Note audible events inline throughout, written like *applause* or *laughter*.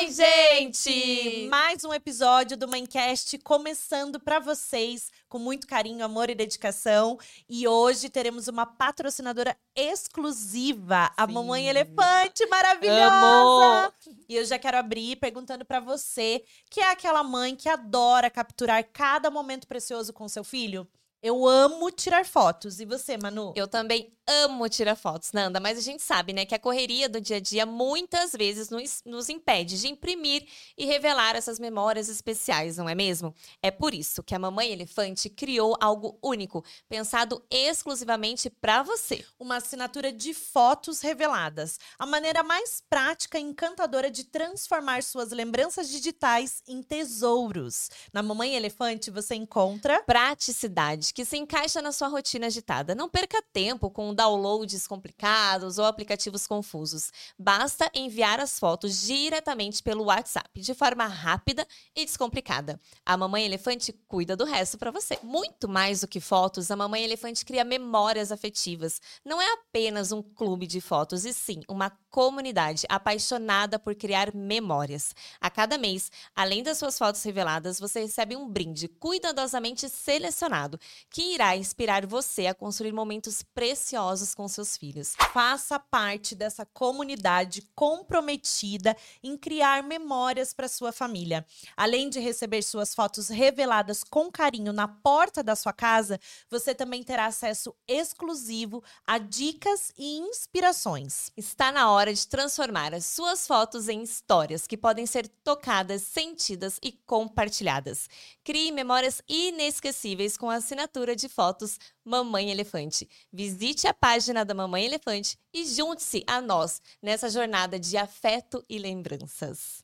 Oi, gente! Mais um episódio do Maincast começando para vocês com muito carinho, amor e dedicação. E hoje teremos uma patrocinadora exclusiva, a Mamãe Elefante maravilhosa. Amo! E eu já quero abrir perguntando para você, que é aquela mãe que adora capturar cada momento precioso com seu filho. Eu amo tirar fotos. E você, Manu? Eu também amo tirar fotos, Nanda, mas a gente sabe, né, que a correria do dia a dia muitas vezes nos, nos impede de imprimir e revelar essas memórias especiais, não é mesmo? É por isso que a Mamãe Elefante criou algo único, pensado exclusivamente para você. Uma assinatura de fotos reveladas. A maneira mais prática e encantadora de transformar suas lembranças digitais em tesouros. Na Mamãe Elefante você encontra Praticidade que se encaixa na sua rotina agitada. Não perca tempo com downloads complicados ou aplicativos confusos. Basta enviar as fotos diretamente pelo WhatsApp, de forma rápida e descomplicada. A Mamãe Elefante cuida do resto para você. Muito mais do que fotos, a Mamãe Elefante cria memórias afetivas. Não é apenas um clube de fotos, e sim uma comunidade apaixonada por criar memórias. A cada mês, além das suas fotos reveladas, você recebe um brinde cuidadosamente selecionado que irá inspirar você a construir momentos preciosos com seus filhos. Faça parte dessa comunidade comprometida em criar memórias para sua família. Além de receber suas fotos reveladas com carinho na porta da sua casa, você também terá acesso exclusivo a dicas e inspirações. Está na hora de transformar as suas fotos em histórias que podem ser tocadas, sentidas e compartilhadas. Crie memórias inesquecíveis com a assinatura de fotos Mamãe Elefante. Visite a página da Mamãe Elefante e junte-se a nós nessa jornada de afeto e lembranças.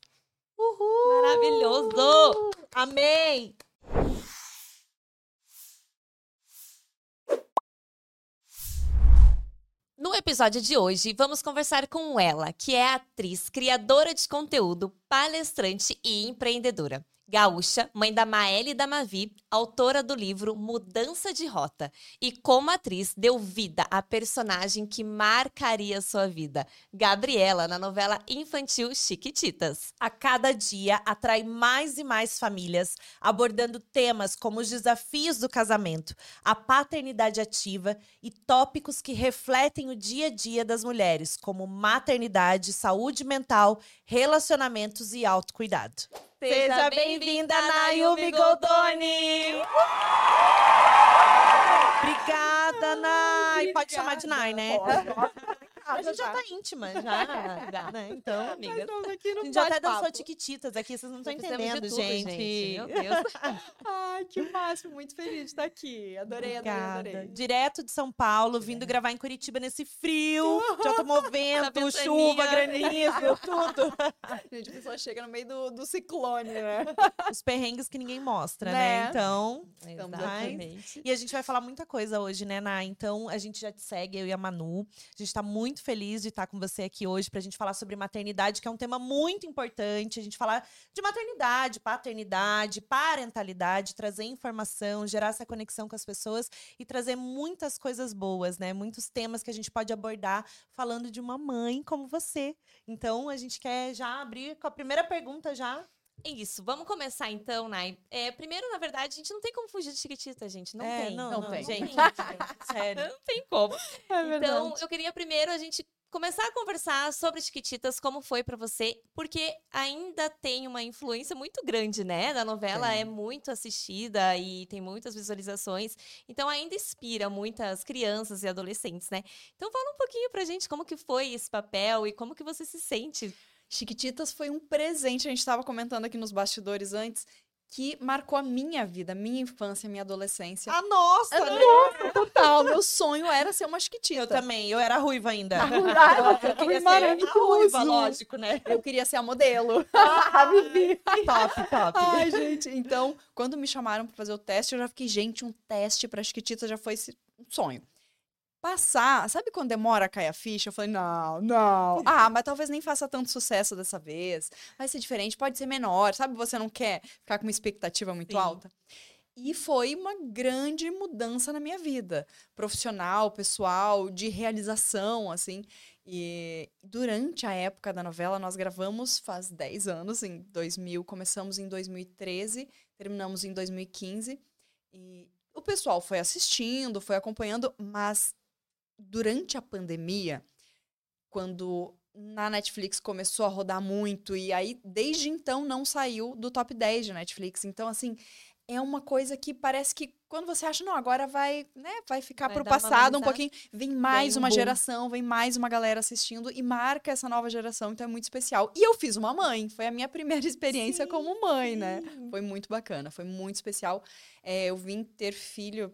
Uhul! Maravilhoso! Amei! No episódio de hoje, vamos conversar com ela, que é atriz, criadora de conteúdo, palestrante e empreendedora. Gaúcha, mãe da Maelle e da Mavi, autora do livro Mudança de Rota. E como atriz, deu vida à personagem que marcaria sua vida, Gabriela, na novela infantil Chiquititas. A cada dia atrai mais e mais famílias, abordando temas como os desafios do casamento, a paternidade ativa e tópicos que refletem o dia a dia das mulheres, como maternidade, saúde mental, relacionamentos e autocuidado. Seja bem-vinda, Nayumi Goldoni! Obrigada, Nay! Pode chamar de Nay, né? A gente já tá íntima, já. Já. né? Então, *laughs* Amiga. aqui a gente já até dançou tiquititas aqui, vocês não estão entendendo, tudo, gente. Meu *laughs* Deus. Ai, que máximo. Muito feliz de estar aqui. Adorei, adorei, Obrigada. adorei. Direto de São Paulo, vindo gravar em Curitiba nesse frio. Já tomou *laughs* vento, chuva, granizo, tudo. Gente, a pessoa chega no meio do, do ciclone, né? Os perrengues que ninguém mostra, né? Né? Então, Exatamente. E a gente vai falar muita coisa hoje, né, Ná? Então, a gente já te segue, eu e a Manu. A gente tá muito feliz de estar com você aqui hoje pra gente falar sobre maternidade, que é um tema muito importante. A gente falar de maternidade, paternidade, parentalidade, trazer informação, gerar essa conexão com as pessoas e trazer muitas coisas boas, né? Muitos temas que a gente pode abordar falando de uma mãe como você. Então, a gente quer já abrir com a primeira pergunta já. É Isso, vamos começar então, Nai. É, primeiro, na verdade, a gente não tem como fugir de Chiquitita, gente. Não É, tem. não, não não, tem. gente, Não *laughs* gente, sério. Não tem como. É Então, eu queria primeiro a gente começar a conversar sobre Chiquititas, como foi pra você, porque ainda tem uma influência muito grande, né? Da novela Tem. é muito assistida e tem muitas visualizações, então ainda inspira muitas crianças e adolescentes, né? Então fala um pouquinho pra gente como que foi esse papel e como que você se sente. Chiquititas foi um presente, a gente estava comentando aqui nos bastidores antes, que marcou a minha vida, a minha infância, a minha adolescência. A nossa, né? Total, meu sonho era ser uma chiquitita. Eu também, eu era ruiva ainda. Ah, eu queria ser a ruiva, lógico, né? Eu queria ser a modelo. *laughs* top, top. Ai, gente, então, quando me chamaram pra fazer o teste, eu já fiquei, gente, um teste pra Chiquitita já foi um sonho. Passar, sabe quando demora a cair a ficha? Eu falei, não, não. *laughs* Ah, mas talvez nem faça tanto sucesso dessa vez. Vai ser diferente, pode ser menor. Sabe, você não quer ficar com uma expectativa muito Sim. alta? E foi uma grande mudança na minha vida, profissional, pessoal, de realização, assim. E durante a época da novela, nós gravamos faz 10 anos, em 2000, começamos em 2013, terminamos em 2015. E o pessoal foi assistindo, foi acompanhando, mas durante a pandemia, quando na Netflix começou a rodar muito e aí desde então não saiu do top 10 de Netflix. Então assim, é uma coisa que parece que quando você acha, não, agora vai, né, vai ficar vai pro passado um pouquinho, vem mais vem um uma boom. geração, vem mais uma galera assistindo e marca essa nova geração, então é muito especial. E eu fiz uma mãe, foi a minha primeira *laughs* experiência sim, como mãe, né? sim. né? Foi muito bacana, foi muito especial. É, eu vim ter filho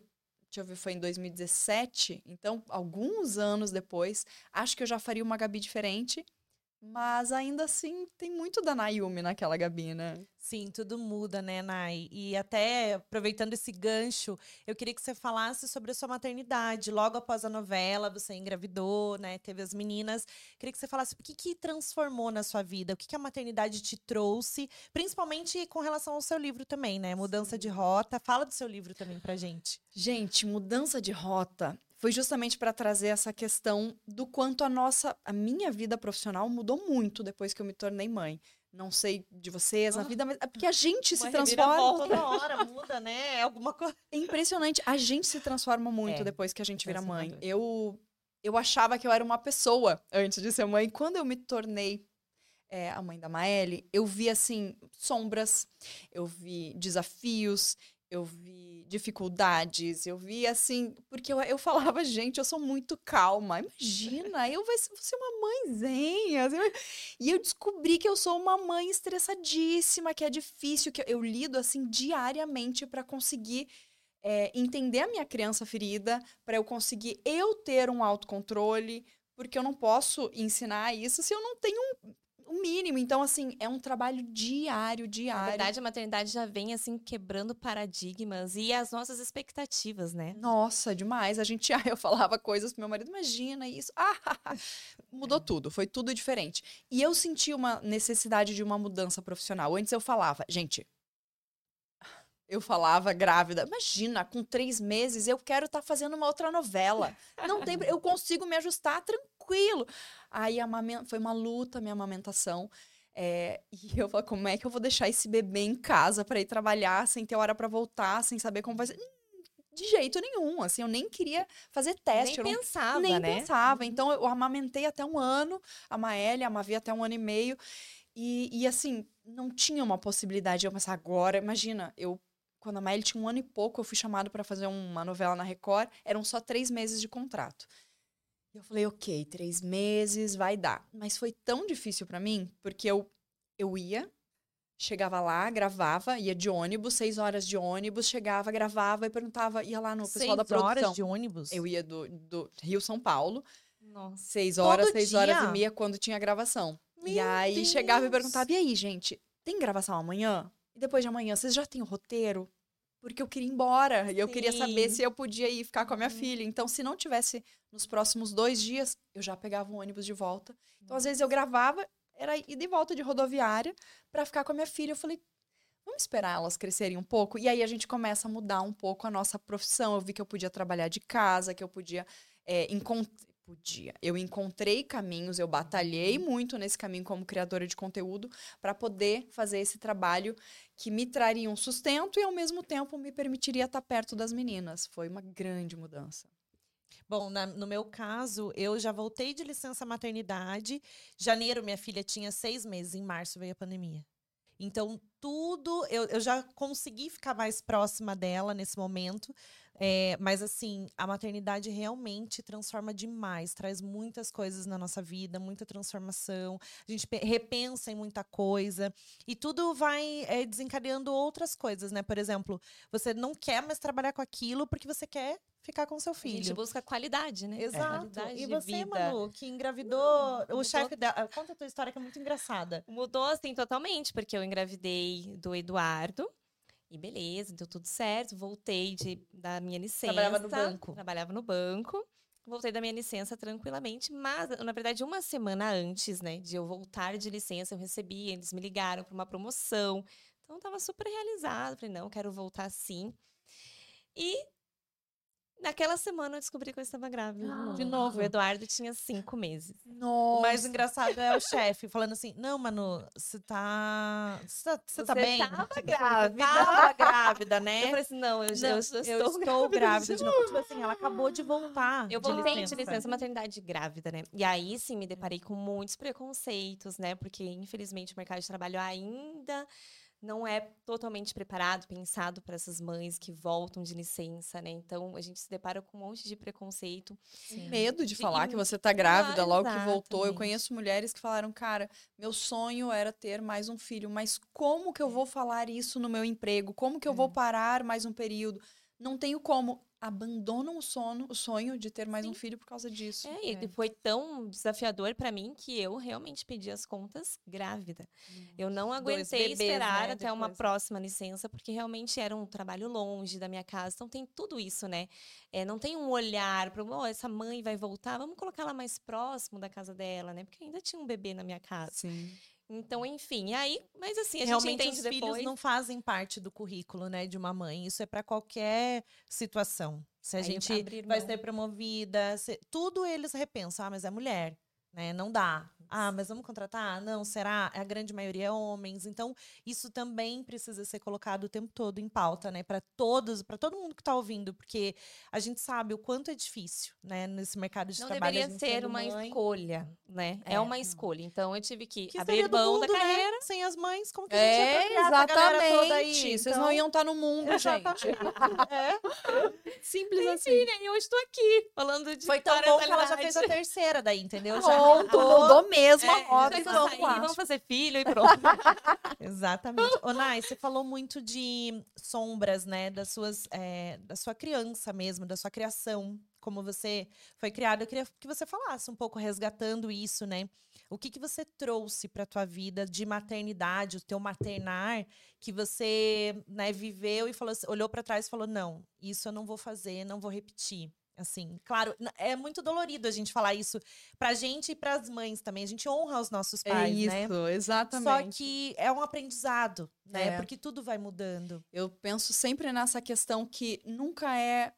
deixa eu ver, foi em 2017, então alguns anos depois, acho que eu já faria uma Gabi diferente, mas ainda assim tem muito da Nayumi naquela Gabi, né? Sim, tudo muda, né, Nay? E até aproveitando esse gancho, eu queria que você falasse sobre a sua maternidade. Logo após a novela, você engravidou, né? Teve as meninas. Queria que você falasse o que, que transformou na sua vida, o que, que a maternidade te trouxe, principalmente com relação ao seu livro também, né? Mudança Sim. de rota. Fala do seu livro também pra gente. Gente, mudança de rota foi justamente para trazer essa questão do quanto a nossa, a minha vida profissional mudou muito depois que eu me tornei mãe. Não sei de vocês, a vida, mas é porque a gente se transforma. Toda *laughs* hora muda, né? É alguma coisa. É impressionante. A gente se transforma muito é, depois que a gente vira mãe. Eu, eu achava que eu era uma pessoa antes de ser mãe. Quando eu me tornei é, a mãe da Maeli, eu vi assim sombras, eu vi desafios, eu vi dificuldades, eu vi assim, porque eu, eu falava, *laughs* gente, eu sou muito calma. Imagina, eu vou ser uma mãezinha. Assim, e eu descobri que eu sou uma mãe estressadíssima, que é difícil, que eu, lido assim diariamente para conseguir é, entender a minha criança ferida, para eu conseguir eu ter um autocontrole, porque eu não posso ensinar isso se eu não tenho um, o mínimo. Então, assim, é um trabalho diário, diário. Na verdade, a maternidade já vem, assim, quebrando paradigmas e as nossas expectativas, né? Nossa, demais. A gente, *laughs* ah, eu falava coisas pro meu marido, imagina isso. *laughs* Ah, mudou é. tudo, foi tudo diferente. E eu senti uma necessidade de uma mudança profissional. Antes eu falava, gente, eu falava grávida, imagina, com três meses eu quero estar tá fazendo uma outra novela. Não tem, eu consigo me ajustar tranquilo. Aí foi uma luta minha amamentação. É, e *laughs* eu falei, como é que eu vou deixar esse bebê em casa para ir trabalhar sem ter hora para voltar, sem saber como vai ser? De jeito nenhum, assim, eu nem queria fazer teste. Nem pensava, nem né? pensava. Então, eu amamentei até um ano, a Maélia, a Mavi até um ano e meio. E, e assim, não tinha uma possibilidade de eu pensar agora. Imagina, eu quando a Maíli tinha um ano e pouco, eu fui chamado para fazer uma novela na Record. Eram só três meses de contrato. E eu falei, ok, três meses, vai dar. Mas foi tão difícil para mim, porque eu, eu ia, chegava lá, gravava, ia de ônibus, seis horas de ônibus, chegava, gravava e perguntava, ia lá no pessoal seis da produção. Seis horas de ônibus? Eu ia do, do Rio São Paulo. Nossa. Seis horas, Todo seis dia? horas e meia quando tinha gravação. Meu e aí Deus. chegava e perguntava, e aí, gente, tem gravação amanhã? E depois de amanhã, vocês já têm o roteiro? Porque eu queria ir embora. E eu queria saber se eu podia ir ficar com a minha uhum. filha. Então, se não tivesse nos próximos dois dias, eu já pegava um ônibus de volta. Então, às vezes, eu gravava, era ir de volta de rodoviária para ficar com a minha filha. Eu falei, vamos esperar elas crescerem um pouco. E aí a gente começa a mudar um pouco a nossa profissão. Eu vi que eu podia trabalhar de casa, que eu podia é, encontrar podia. Eu encontrei caminhos, eu batalhei uhum. muito nesse caminho como criadora de conteúdo para poder fazer esse trabalho que me traria um sustento e ao mesmo tempo me permitiria estar perto das meninas. Foi uma grande mudança. Bom, na, no meu caso, eu já voltei de licença maternidade. Janeiro, minha filha tinha seis meses. Em março veio a pandemia. Então, tudo. Eu, eu já consegui ficar mais próxima dela nesse momento. É, mas assim, a maternidade realmente transforma demais, traz muitas coisas na nossa vida, muita transformação. A gente repensa em muita coisa e tudo vai é, desencadeando outras coisas, né? Por exemplo, você não quer mais trabalhar com aquilo porque você quer ficar com seu filho. A gente busca qualidade, né? Exato. Qualidade e você, vida. Manu, que engravidou, o chefe dela. Conta a tua história que é muito engraçada. Mudou, assim, totalmente, porque eu engravidei do Eduardo. E beleza, deu tudo certo. Voltei de, da minha licença. Trabalhava no banco. Trabalhava no banco. Voltei da minha licença tranquilamente, mas, na verdade, uma semana antes, né, de eu voltar de licença, eu recebi, eles me ligaram para uma promoção. Então, eu tava super realizada. Falei, não, quero voltar sim. E Naquela semana eu descobri que eu estava grávida. De novo. O Eduardo tinha cinco meses. O Nossa. mais engraçado é o chefe falando assim: Não, Manu, você tá. Você tá, você tá Você bem? tava grávida. Tava grávida, Eu né? falei assim, não, eu, Não, eu, eu estou, estou grávida de novo. Tipo assim, ela acabou de voltar. Eu de voltei licença. de licença maternidade grávida, né? E aí sim me deparei com muitos preconceitos, né? Porque infelizmente o mercado de trabalho ainda não é totalmente preparado, pensado para essas mães que voltam de licença, né? Então a gente se depara com um monte de preconceito. Sim. medo de De falar que você tá grávida Ah, logo que voltou. Eu exatamente. conheço mulheres que falaram, cara, meu sonho era ter mais um filho, mas como que eu vou falar isso no meu emprego? Como que eu vou parar mais um período? Não tenho como. Abandonam o sono, o sonho de ter mais um Sim. filho por causa disso. É, e foi tão desafiador para mim que eu realmente pedi as contas grávida. Eu não aguentei bebês, esperar né, até uma depois. próxima licença, porque realmente era um trabalho longe da minha casa. Então tem tudo isso, né? É, não tem um olhar para, oh, essa mãe vai voltar, vamos colocar ela mais próximo da casa dela, né? Porque ainda tinha um bebê na minha casa. Sim. Então, enfim, aí, mas assim, a Realmente gente os entende filhos depois. não fazem parte do currículo, né, de uma mãe. Isso é para qualquer situação. Se a Aí gente vai ser promovida, se- tudo eles repensam. Ah, mas é mulher, né? Não dá. Ah, mas vamos contratar? Não, será? A grande maioria é homens. Então, isso também precisa ser colocado o tempo todo em pauta, né, para todos, para todo mundo que está ouvindo, porque a gente sabe o quanto é difícil, né, nesse mercado de Não trabalho. a deveria ser uma mãe. escolha, né? É, É. uma escolha. Então, eu tive que, Que abrir mão mundo, da né? carreira. Sem as mães, como que a gente ia É, essa galera toda aí? exatamente. Vocês Então- não iam estar no mundo, *laughs* gente. É. Simples assim. Enfim, né? E hoje estou aqui falando de Foi tão bom que ela já fez a terceira daí, entendeu? *laughs* Já Pronto, arrancou. mudou mesmo É, a rota. já e vamos lá. vamos fazer filho e pronto. *laughs* Exatamente. Ô, Nai, você falou muito de sombras, né? Das suas, é, da sua criança mesmo, da sua criação, como você foi criado. Eu queria que você falasse um pouco, resgatando isso, né? O que, que você trouxe para tua vida de maternidade, o teu maternar, que você né, viveu e falou, olhou para trás e falou: não, isso eu não vou fazer, não vou repetir. Assim, claro, é muito dolorido a gente falar isso pra gente e pras mães também. A gente honra os nossos É pais, isso, né? Só exatamente. que é um aprendizado, né? É. Porque tudo vai mudando. Eu penso sempre nessa questão que nunca é,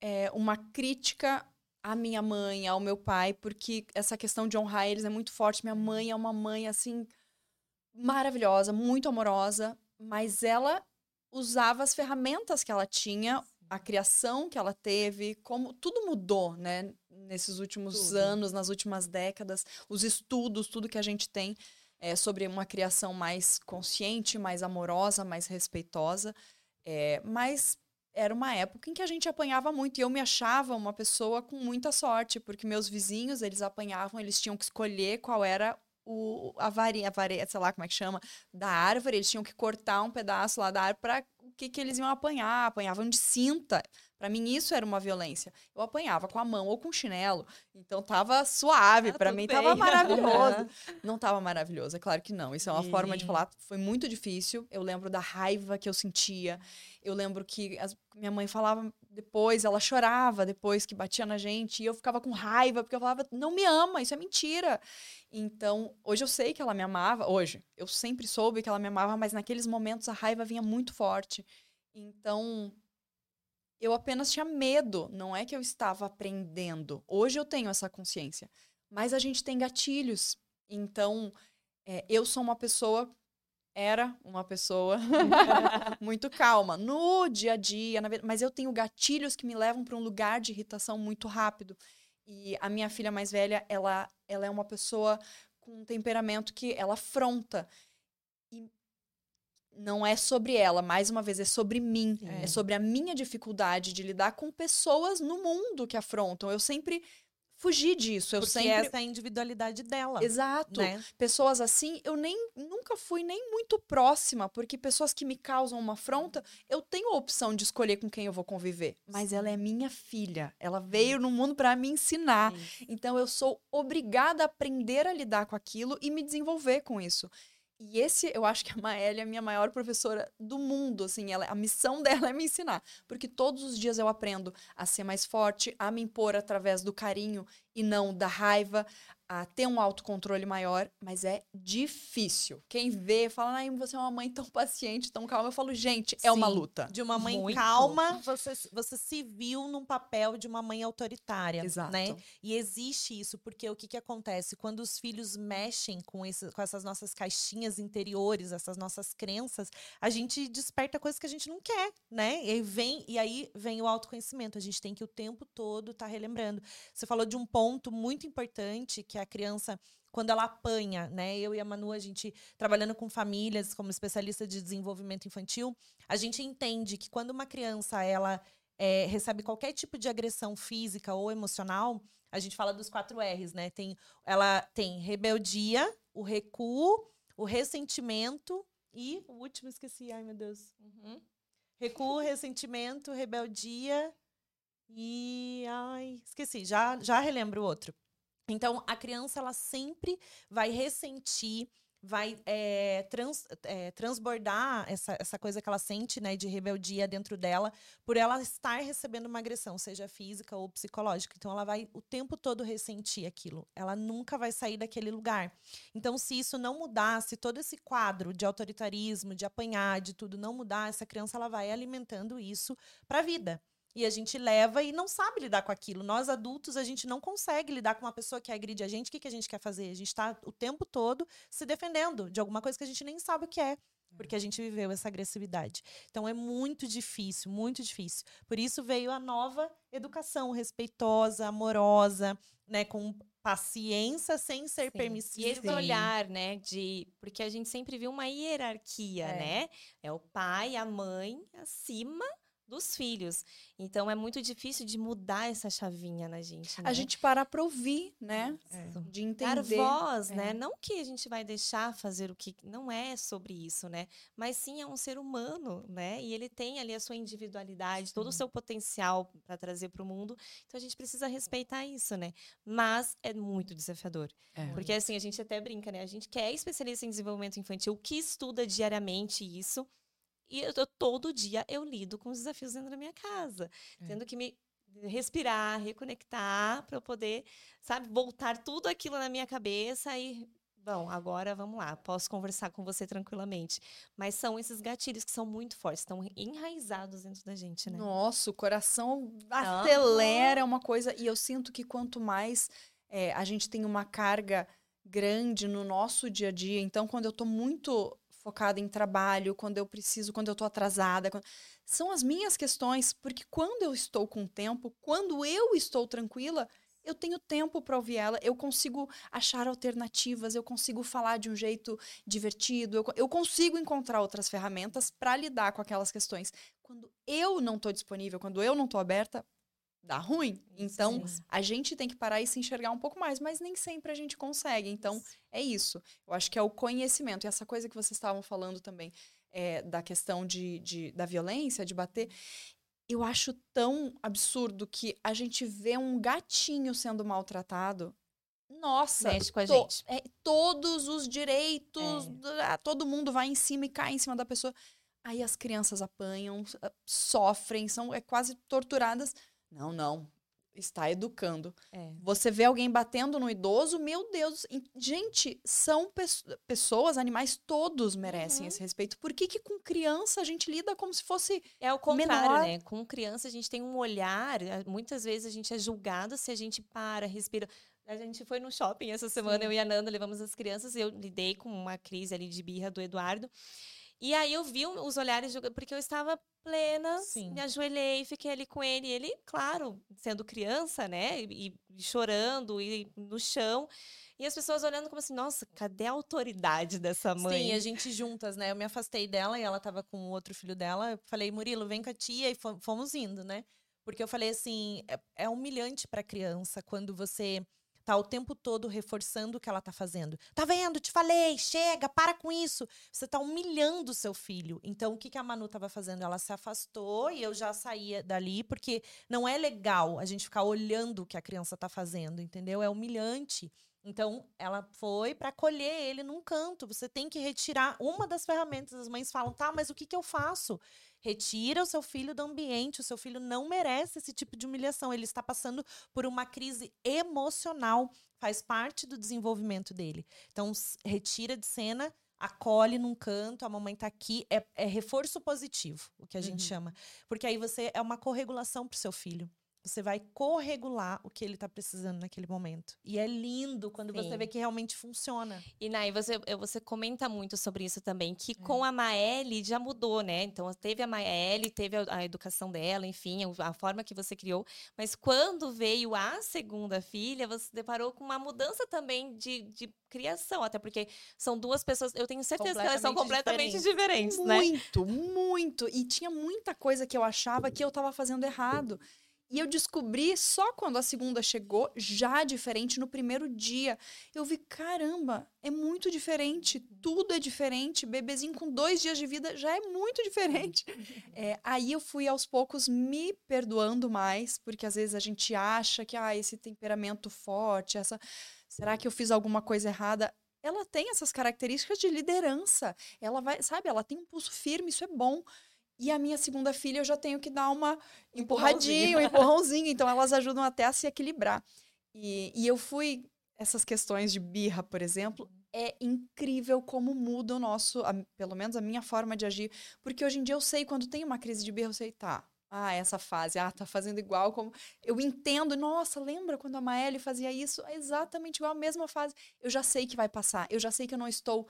é, uma crítica à minha mãe, ao meu pai, porque essa questão de honrar eles é muito forte. Minha mãe é uma mãe, assim, maravilhosa, muito amorosa, mas ela usava as ferramentas que ela tinha, a criação que ela teve, como tudo mudou, né? Nesses últimos Tudo. anos, nas últimas décadas, os estudos, tudo que a gente tem é, sobre uma criação mais consciente, mais amorosa, mais respeitosa. É, mas era uma época em que a gente apanhava muito e eu me achava uma pessoa com muita sorte, porque meus vizinhos, eles apanhavam, eles tinham que escolher qual era o, a varinha, a sei lá como é que chama, da árvore, eles tinham que cortar um pedaço lá da árvore para o que, que eles iam apanhar, apanhavam de cinta. Para mim isso era uma violência. Eu apanhava com a mão ou com chinelo, então tava suave, Ah, para mim bem. tava *laughs* maravilhoso. Não tava maravilhoso, é claro que não. Isso é uma forma de falar. Foi muito difícil. Eu lembro da raiva que eu sentia. Eu lembro que as- minha mãe falava depois, ela chorava depois que batia na gente. E eu ficava com raiva, porque eu falava, não me ama, isso é mentira. Então, hoje eu sei que ela me amava. Hoje, eu sempre soube que ela me amava, mas naqueles momentos a raiva vinha muito forte. Então, eu apenas tinha medo, não é que eu estava aprendendo. Hoje eu tenho essa consciência. Mas a gente tem gatilhos. Então, é, eu sou uma pessoa, era uma pessoa *laughs* muito calma no dia a dia, na mas eu tenho gatilhos que me levam para um lugar de irritação muito rápido. E a minha filha mais velha, ela, ela é uma pessoa com um temperamento que ela afronta. Não é sobre ela, mais uma vez, é sobre mim. É. É sobre a minha dificuldade de lidar com pessoas no mundo que afrontam. Eu sempre fugi disso. Eu Porque sempre. essa é a individualidade dela. Exato. Né? Pessoas assim, eu nem nunca fui nem muito próxima, porque pessoas que me causam uma afronta, eu tenho a opção de escolher com quem eu vou conviver. Mas ela é minha filha. Ela veio no mundo para me ensinar. Então eu sou obrigada a aprender a lidar com aquilo e me desenvolver com isso. E esse, eu acho que a Maélia é a minha maior professora do mundo, assim, ela, a missão *laughs* dela é me ensinar, porque todos os dias eu aprendo a ser mais forte, a me impor através do carinho e não da raiva, a ter um autocontrole maior, mas é difícil. Quem vê fala, ai, você é uma mãe tão paciente, tão calma. Eu falo, gente, é uma Sim, luta. De uma mãe Muito. calma, você, você se viu num papel de uma mãe autoritária, Exato. né? E existe isso, porque o que, que acontece? Quando os filhos mexem com, esse, com essas nossas caixinhas interiores, essas nossas crenças, a gente desperta coisas que a gente não quer, né? E aí vem, e aí vem o autoconhecimento. A gente tem que o tempo todo estar relembrando. Você falou de um ponto muito importante, que a criança quando ela apanha, né? Eu e a Manu, a gente trabalhando com famílias como especialista de desenvolvimento infantil, a gente entende que quando uma criança ela é, recebe qualquer tipo de agressão física ou emocional, a gente fala dos quatro R's, né? Tem, ela tem rebeldia, o recuo, o ressentimento e o último esqueci, ai meu Deus. Uhum. Recuo, ressentimento, rebeldia e ai, esqueci, já já relembro o outro. Então, a criança, ela sempre vai ressentir, vai é, trans- é, transbordar essa, essa coisa que ela sente, né, de rebeldia dentro dela, por ela estar recebendo uma agressão, seja física ou psicológica. Então, ela vai o tempo todo ressentir aquilo. Ela nunca vai sair daquele lugar. Então, se isso não mudar, se todo esse quadro de autoritarismo, de apanhar, de tudo não mudar, essa criança, ela vai alimentando isso para a vida. E a gente leva e não sabe lidar com aquilo. Nós adultos, a gente não consegue lidar com uma pessoa que agride a gente. O que, que a gente quer fazer? A gente está o tempo todo se defendendo de alguma coisa que a gente nem sabe o que é. Porque a gente viveu essa agressividade. Então é muito difícil, muito difícil. Por isso veio a nova educação respeitosa, amorosa, né? Com paciência sem ser Sim. permissiva. E esse olhar, né, de. Porque a gente sempre viu uma hierarquia, É. né? É o pai, a mãe acima dos filhos. Então é muito difícil de mudar essa chavinha na gente. Né? A gente parar pra ouvir, né? É. De Dar entender. voz, É. né? Não que a gente vai deixar fazer o que. Não é sobre isso, né? Mas sim é um ser humano, né? E ele tem ali a sua individualidade, todo o seu potencial para trazer para o mundo. Então a gente precisa respeitar isso, né? Mas é muito desafiador. É. Porque assim, a gente até brinca, né? A gente que é especialista em desenvolvimento infantil, que estuda diariamente isso. E eu, eu- todo dia eu lido com os desafios dentro da minha casa. É. Tendo que me respirar, reconectar, para eu poder, sabe, voltar tudo aquilo na minha cabeça e. Bom, agora vamos lá, posso conversar com você tranquilamente. Mas são esses gatilhos que são muito fortes, estão enraizados dentro da gente, né? Nossa, o coração acelera uma coisa. E eu sinto que quanto mais é, a gente tem uma carga grande no nosso dia a dia, então quando eu tô muito focada em trabalho, quando eu preciso, quando eu tô atrasada, quando- são as minhas questões, porque quando eu estou com tempo, quando eu estou tranquila, eu tenho tempo para ouvir ela, eu consigo achar alternativas, eu consigo falar de um jeito divertido, eu, eu consigo encontrar outras ferramentas para lidar com aquelas questões. Quando eu não estou disponível, quando eu não estou aberta, dá ruim. Então, Sim. a gente tem que parar e se enxergar um pouco mais, mas nem sempre a gente consegue. Então, é isso. Eu acho que é o conhecimento. E essa coisa que vocês estavam falando também, é, da questão de, de- da violência, de bater. Eu acho tão absurdo que a gente vê um gatinho sendo maltratado. Nossa, Mexe com a gente. é, todos os direitos, É. ah, todo mundo vai em cima e cai em cima da pessoa. Aí as crianças apanham, sofrem, são é, quase torturadas. Não, não. Está educando. É. Você vê alguém batendo no idoso, meu Deus. Gente, são pes- pessoas, animais, todos merecem Uhum. esse respeito. Por que, que com criança a gente lida como se fosse. É o contrário, menor. né? Com criança a gente tem um olhar, muitas vezes a gente é julgado se a gente para, respira. A gente foi no shopping essa semana, Sim. eu e a Nanda levamos as crianças e eu lidei com uma crise ali de birra do Eduardo. E aí eu vi os olhares, porque eu estava plena, Sim. me ajoelhei, fiquei ali com ele. E ele, claro, sendo criança, né? E, e chorando, e no chão. E as pessoas olhando como assim, nossa, cadê a autoridade dessa mãe? Sim, a gente juntas, né? Eu me afastei dela e ela tava com o outro filho dela. Eu falei, Murilo, vem com a tia e fo- fomos indo, né? Porque eu falei assim, é, é humilhante pra criança quando você tá o tempo todo reforçando o que ela tá fazendo. Tá vendo? Te falei, chega, para com isso. Você tá humilhando o seu filho. Então, o que, que a Manu tava fazendo? Ela se afastou e eu já saía dali, porque não é legal a gente ficar olhando o que a criança tá fazendo, entendeu? É humilhante. Então, ela foi para acolher ele num canto. Você tem que retirar uma das ferramentas. As mães falam, tá, mas o que, que eu faço? Retira o seu filho do ambiente. O seu filho não merece esse tipo de humilhação. Ele está passando por uma crise emocional. Faz parte do desenvolvimento dele. Então, retira de cena, acolhe num canto, a mamãe tá aqui. É, é reforço positivo, o que a gente Uhum. chama. Porque aí você é uma corregulação pro seu filho. Você vai corregular o que ele tá precisando naquele momento. E é lindo quando você Sim. vê que realmente funciona. E Nai, você, você comenta muito sobre isso também, que É. com a Maeli já mudou, né? Então, teve a Maeli, teve a, a educação dela, enfim, a forma que você criou. Mas quando veio a segunda filha, você se deparou com uma mudança também de, de criação. Até porque são duas pessoas, eu tenho certeza que elas são Completamente completamente diferentes, né? Muito, muito. E tinha muita coisa que eu achava que eu tava fazendo errado. E eu descobri só quando a segunda chegou, já diferente no primeiro dia. Eu vi, caramba, é muito diferente, tudo é diferente. Bebezinho com dois dias de vida já é muito diferente. *laughs* É, aí eu fui aos poucos me perdoando mais, porque às vezes a gente acha que ah, esse temperamento forte, essa. Será que eu fiz alguma coisa errada? Ela tem essas características de liderança. Ela vai, sabe, ela tem um pulso firme, isso é bom. E a minha segunda filha eu já tenho que dar uma empurradinha, um empurrãozinho. Então elas ajudam até a se equilibrar. E, e eu fui. Essas questões de birra, por exemplo, é incrível como muda o nosso, a- pelo menos a minha forma de agir. Porque hoje em dia eu sei, quando tem uma crise de birra, eu sei, tá. Ah, essa fase, ah, tá fazendo igual como. Eu entendo, nossa, lembra quando a Maeli fazia isso? É exatamente igual a mesma fase. Eu já sei que vai passar, eu já sei que eu não estou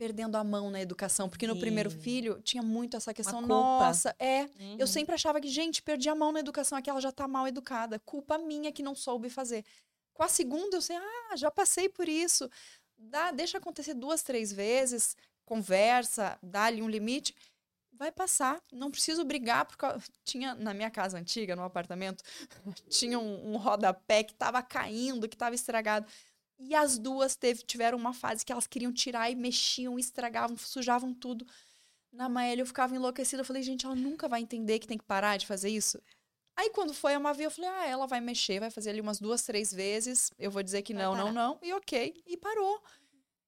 perdendo a mão na educação, porque no primeiro Sim. filho tinha muito essa questão, nossa, é, Uhum. eu sempre achava que, gente, perdi a mão na educação, aqui ela já tá mal educada, culpa minha que não soube fazer. Com a segunda eu sei, ah, já passei por isso. Dá, deixa acontecer duas, três vezes, conversa, dá ali um limite, vai passar. Não preciso brigar, porque tinha na minha casa antiga, no apartamento, *laughs* tinha um, um rodapé que tava caindo, que tava estragado. E as duas teve, tiveram uma fase que elas queriam tirar e mexiam, estragavam, sujavam tudo. Na Maélia eu ficava enlouquecida. Eu falei, gente, ela nunca vai entender que tem que parar de fazer isso. Aí quando foi a Mavi, eu falei, ah, ela vai mexer, vai fazer ali umas duas, três vezes. Eu vou dizer que Vai não, não, parar. não. E ok. E parou.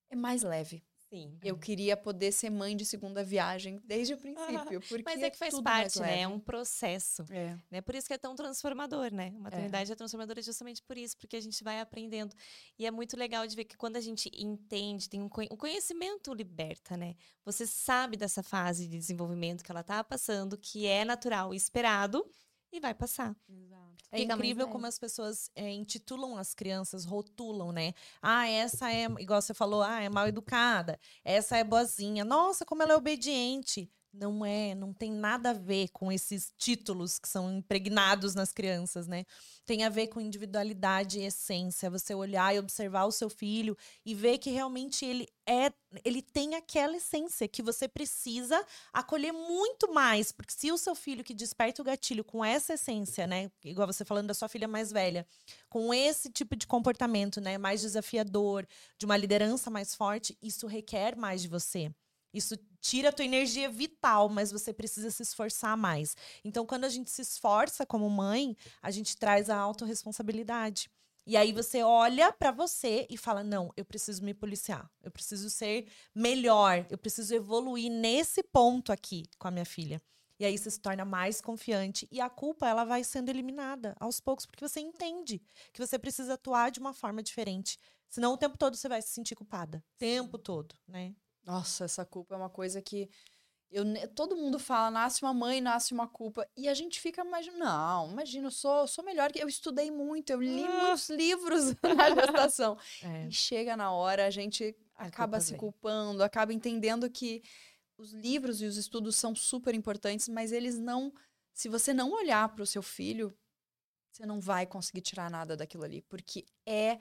É mais leve. Sim. Eu queria poder ser mãe de segunda viagem desde o princípio. *laughs* Porque Mas é que faz parte, né? É um processo. É. né? Por isso que é tão transformador, né? A maternidade é. transformadora justamente por isso, porque a gente vai aprendendo. E é muito legal de ver que quando a gente entende, tem um o conhecimento liberta, né? Você sabe dessa fase de desenvolvimento que ela tá passando, que é natural e esperado, e vai passar. É Fica mais incrível como as pessoas é, intitulam as crianças, rotulam, né? Ah, essa é, igual você falou, ah, é mal educada. Essa é boazinha. Nossa, como ela é obediente. Não é, não tem nada a ver com esses títulos que são impregnados nas crianças, né? Tem a ver com individualidade e essência. Você olhar e observar o seu filho e ver que realmente ele é, ele tem aquela essência que você precisa acolher muito mais, porque se o seu filho que desperta o gatilho com essa essência, né, igual você falando da sua filha mais velha, com esse tipo de comportamento, né, mais desafiador, de uma liderança mais forte, isso requer mais de você. Isso tira a tua energia vital, mas você precisa se esforçar mais. Então, quando a gente se esforça como mãe, a gente traz a autorresponsabilidade. E aí você olha pra você e fala: "Não, eu preciso me policiar. Eu preciso ser melhor, eu preciso evoluir nesse ponto aqui com a minha filha". E aí você se torna mais confiante e a culpa ela vai sendo eliminada aos poucos porque você entende que você precisa atuar de uma forma diferente. Senão o tempo todo você vai se sentir culpada, o tempo todo, né? Nossa, essa culpa é uma coisa que eu, todo mundo fala, nasce uma mãe, nasce uma culpa. E a gente fica imaginando, não, imagina, eu sou, sou melhor que eu estudei muito, eu li Ah. muitos livros *laughs* na gestação. É. E chega na hora, a gente A acaba se vem. culpando, acaba entendendo que os livros e os estudos são super importantes, mas eles não. Se você não olhar para o seu filho, você não vai conseguir tirar nada daquilo ali, porque é.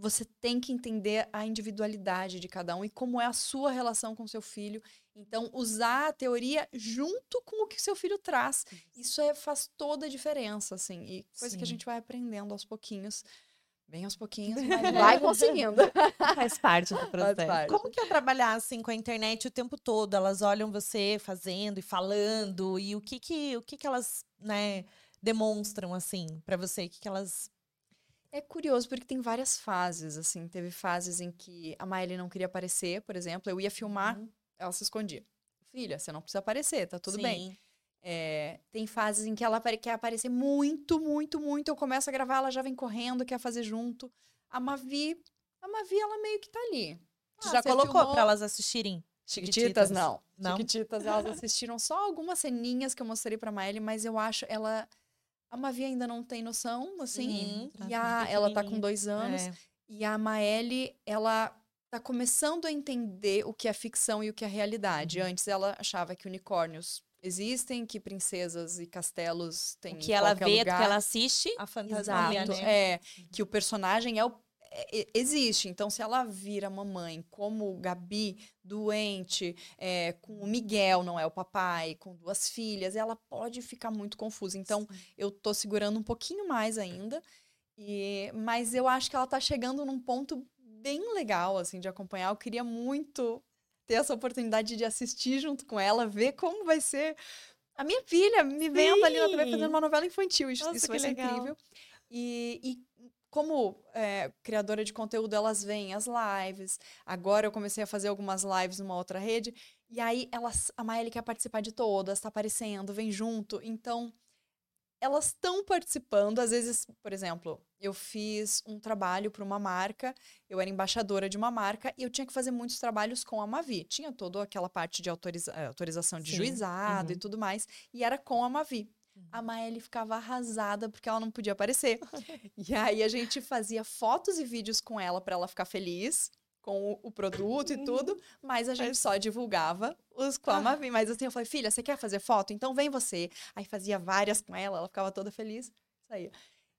Você tem que entender a individualidade de cada um e como é a sua relação com seu filho. Então, usar a teoria junto com o que seu filho traz. Isso é, faz toda a diferença, assim. E coisa que a Sim. gente vai aprendendo aos pouquinhos. Bem aos pouquinhos, mas *laughs* vai conseguindo. *laughs* Faz parte do processo. parte. Como que é trabalhar assim com a internet o tempo todo? Elas olham você fazendo e falando e o que que o que que elas, né, demonstram assim pra você? O que que elas É curioso porque tem várias fases, assim. Teve fases em que a Maeli não queria aparecer, por exemplo. Eu ia filmar, Uhum. ela se escondia. Filha, você não precisa aparecer, tá tudo bem. Sim. É, tem fases em que ela quer aparecer muito, muito, muito. Eu começo a gravar, ela já vem correndo, quer fazer junto. A Mavi, a Mavi, ela meio que tá ali. Ah, já você colocou filmou? pra elas assistirem? Chiquititas, não. Não? Chiquititas, elas assistiram só algumas ceninhas que eu mostrei pra Maeli, mas eu acho ela. A Mavi ainda não tem noção, assim. Uhum. E a, ela tá com dois anos. É. E a Maeli, ela tá começando a entender o que é ficção e o que é realidade. Uhum. Antes ela achava que unicórnios existem, que princesas e castelos têm O que em ela vê, lugar. que ela assiste. A fantasia, Exato. né? É, que o personagem é o existe. Então, se ela vira mamãe como Gabi, doente, é, com o Miguel, não é o papai, com duas filhas, ela pode ficar muito confusa. Então, eu tô segurando um pouquinho mais ainda. E, mas eu acho que ela tá chegando num ponto bem legal, assim, de acompanhar. Eu queria muito ter essa oportunidade de assistir junto com ela, ver como vai ser a minha filha me vendo ali na TV Sim. fazendo uma novela infantil. Isso, Nossa, isso vai ser legal. incrível. E, e como é, criadora de conteúdo, elas veem as lives. Agora eu comecei a fazer algumas lives numa outra rede. E aí elas, a Maeli quer participar de todas, tá aparecendo, vem junto. Então, elas estão participando. Às vezes, por exemplo, eu fiz um trabalho para uma marca, eu era embaixadora de uma marca e eu tinha que fazer muitos trabalhos com a Mavi. Tinha toda aquela parte de autoriza- autorização de Sim, juizado e uhum. tudo mais, e era com a Mavi. A Maeli ficava arrasada porque ela não podia aparecer. e aí a gente fazia fotos e vídeos com ela para ela ficar feliz com o, o produto e tudo, mas a gente só divulgava os com a Mavi. Mas assim, eu falei, filha, você quer fazer foto? Então vem você. Aí fazia várias com ela, ela ficava toda feliz. Saía.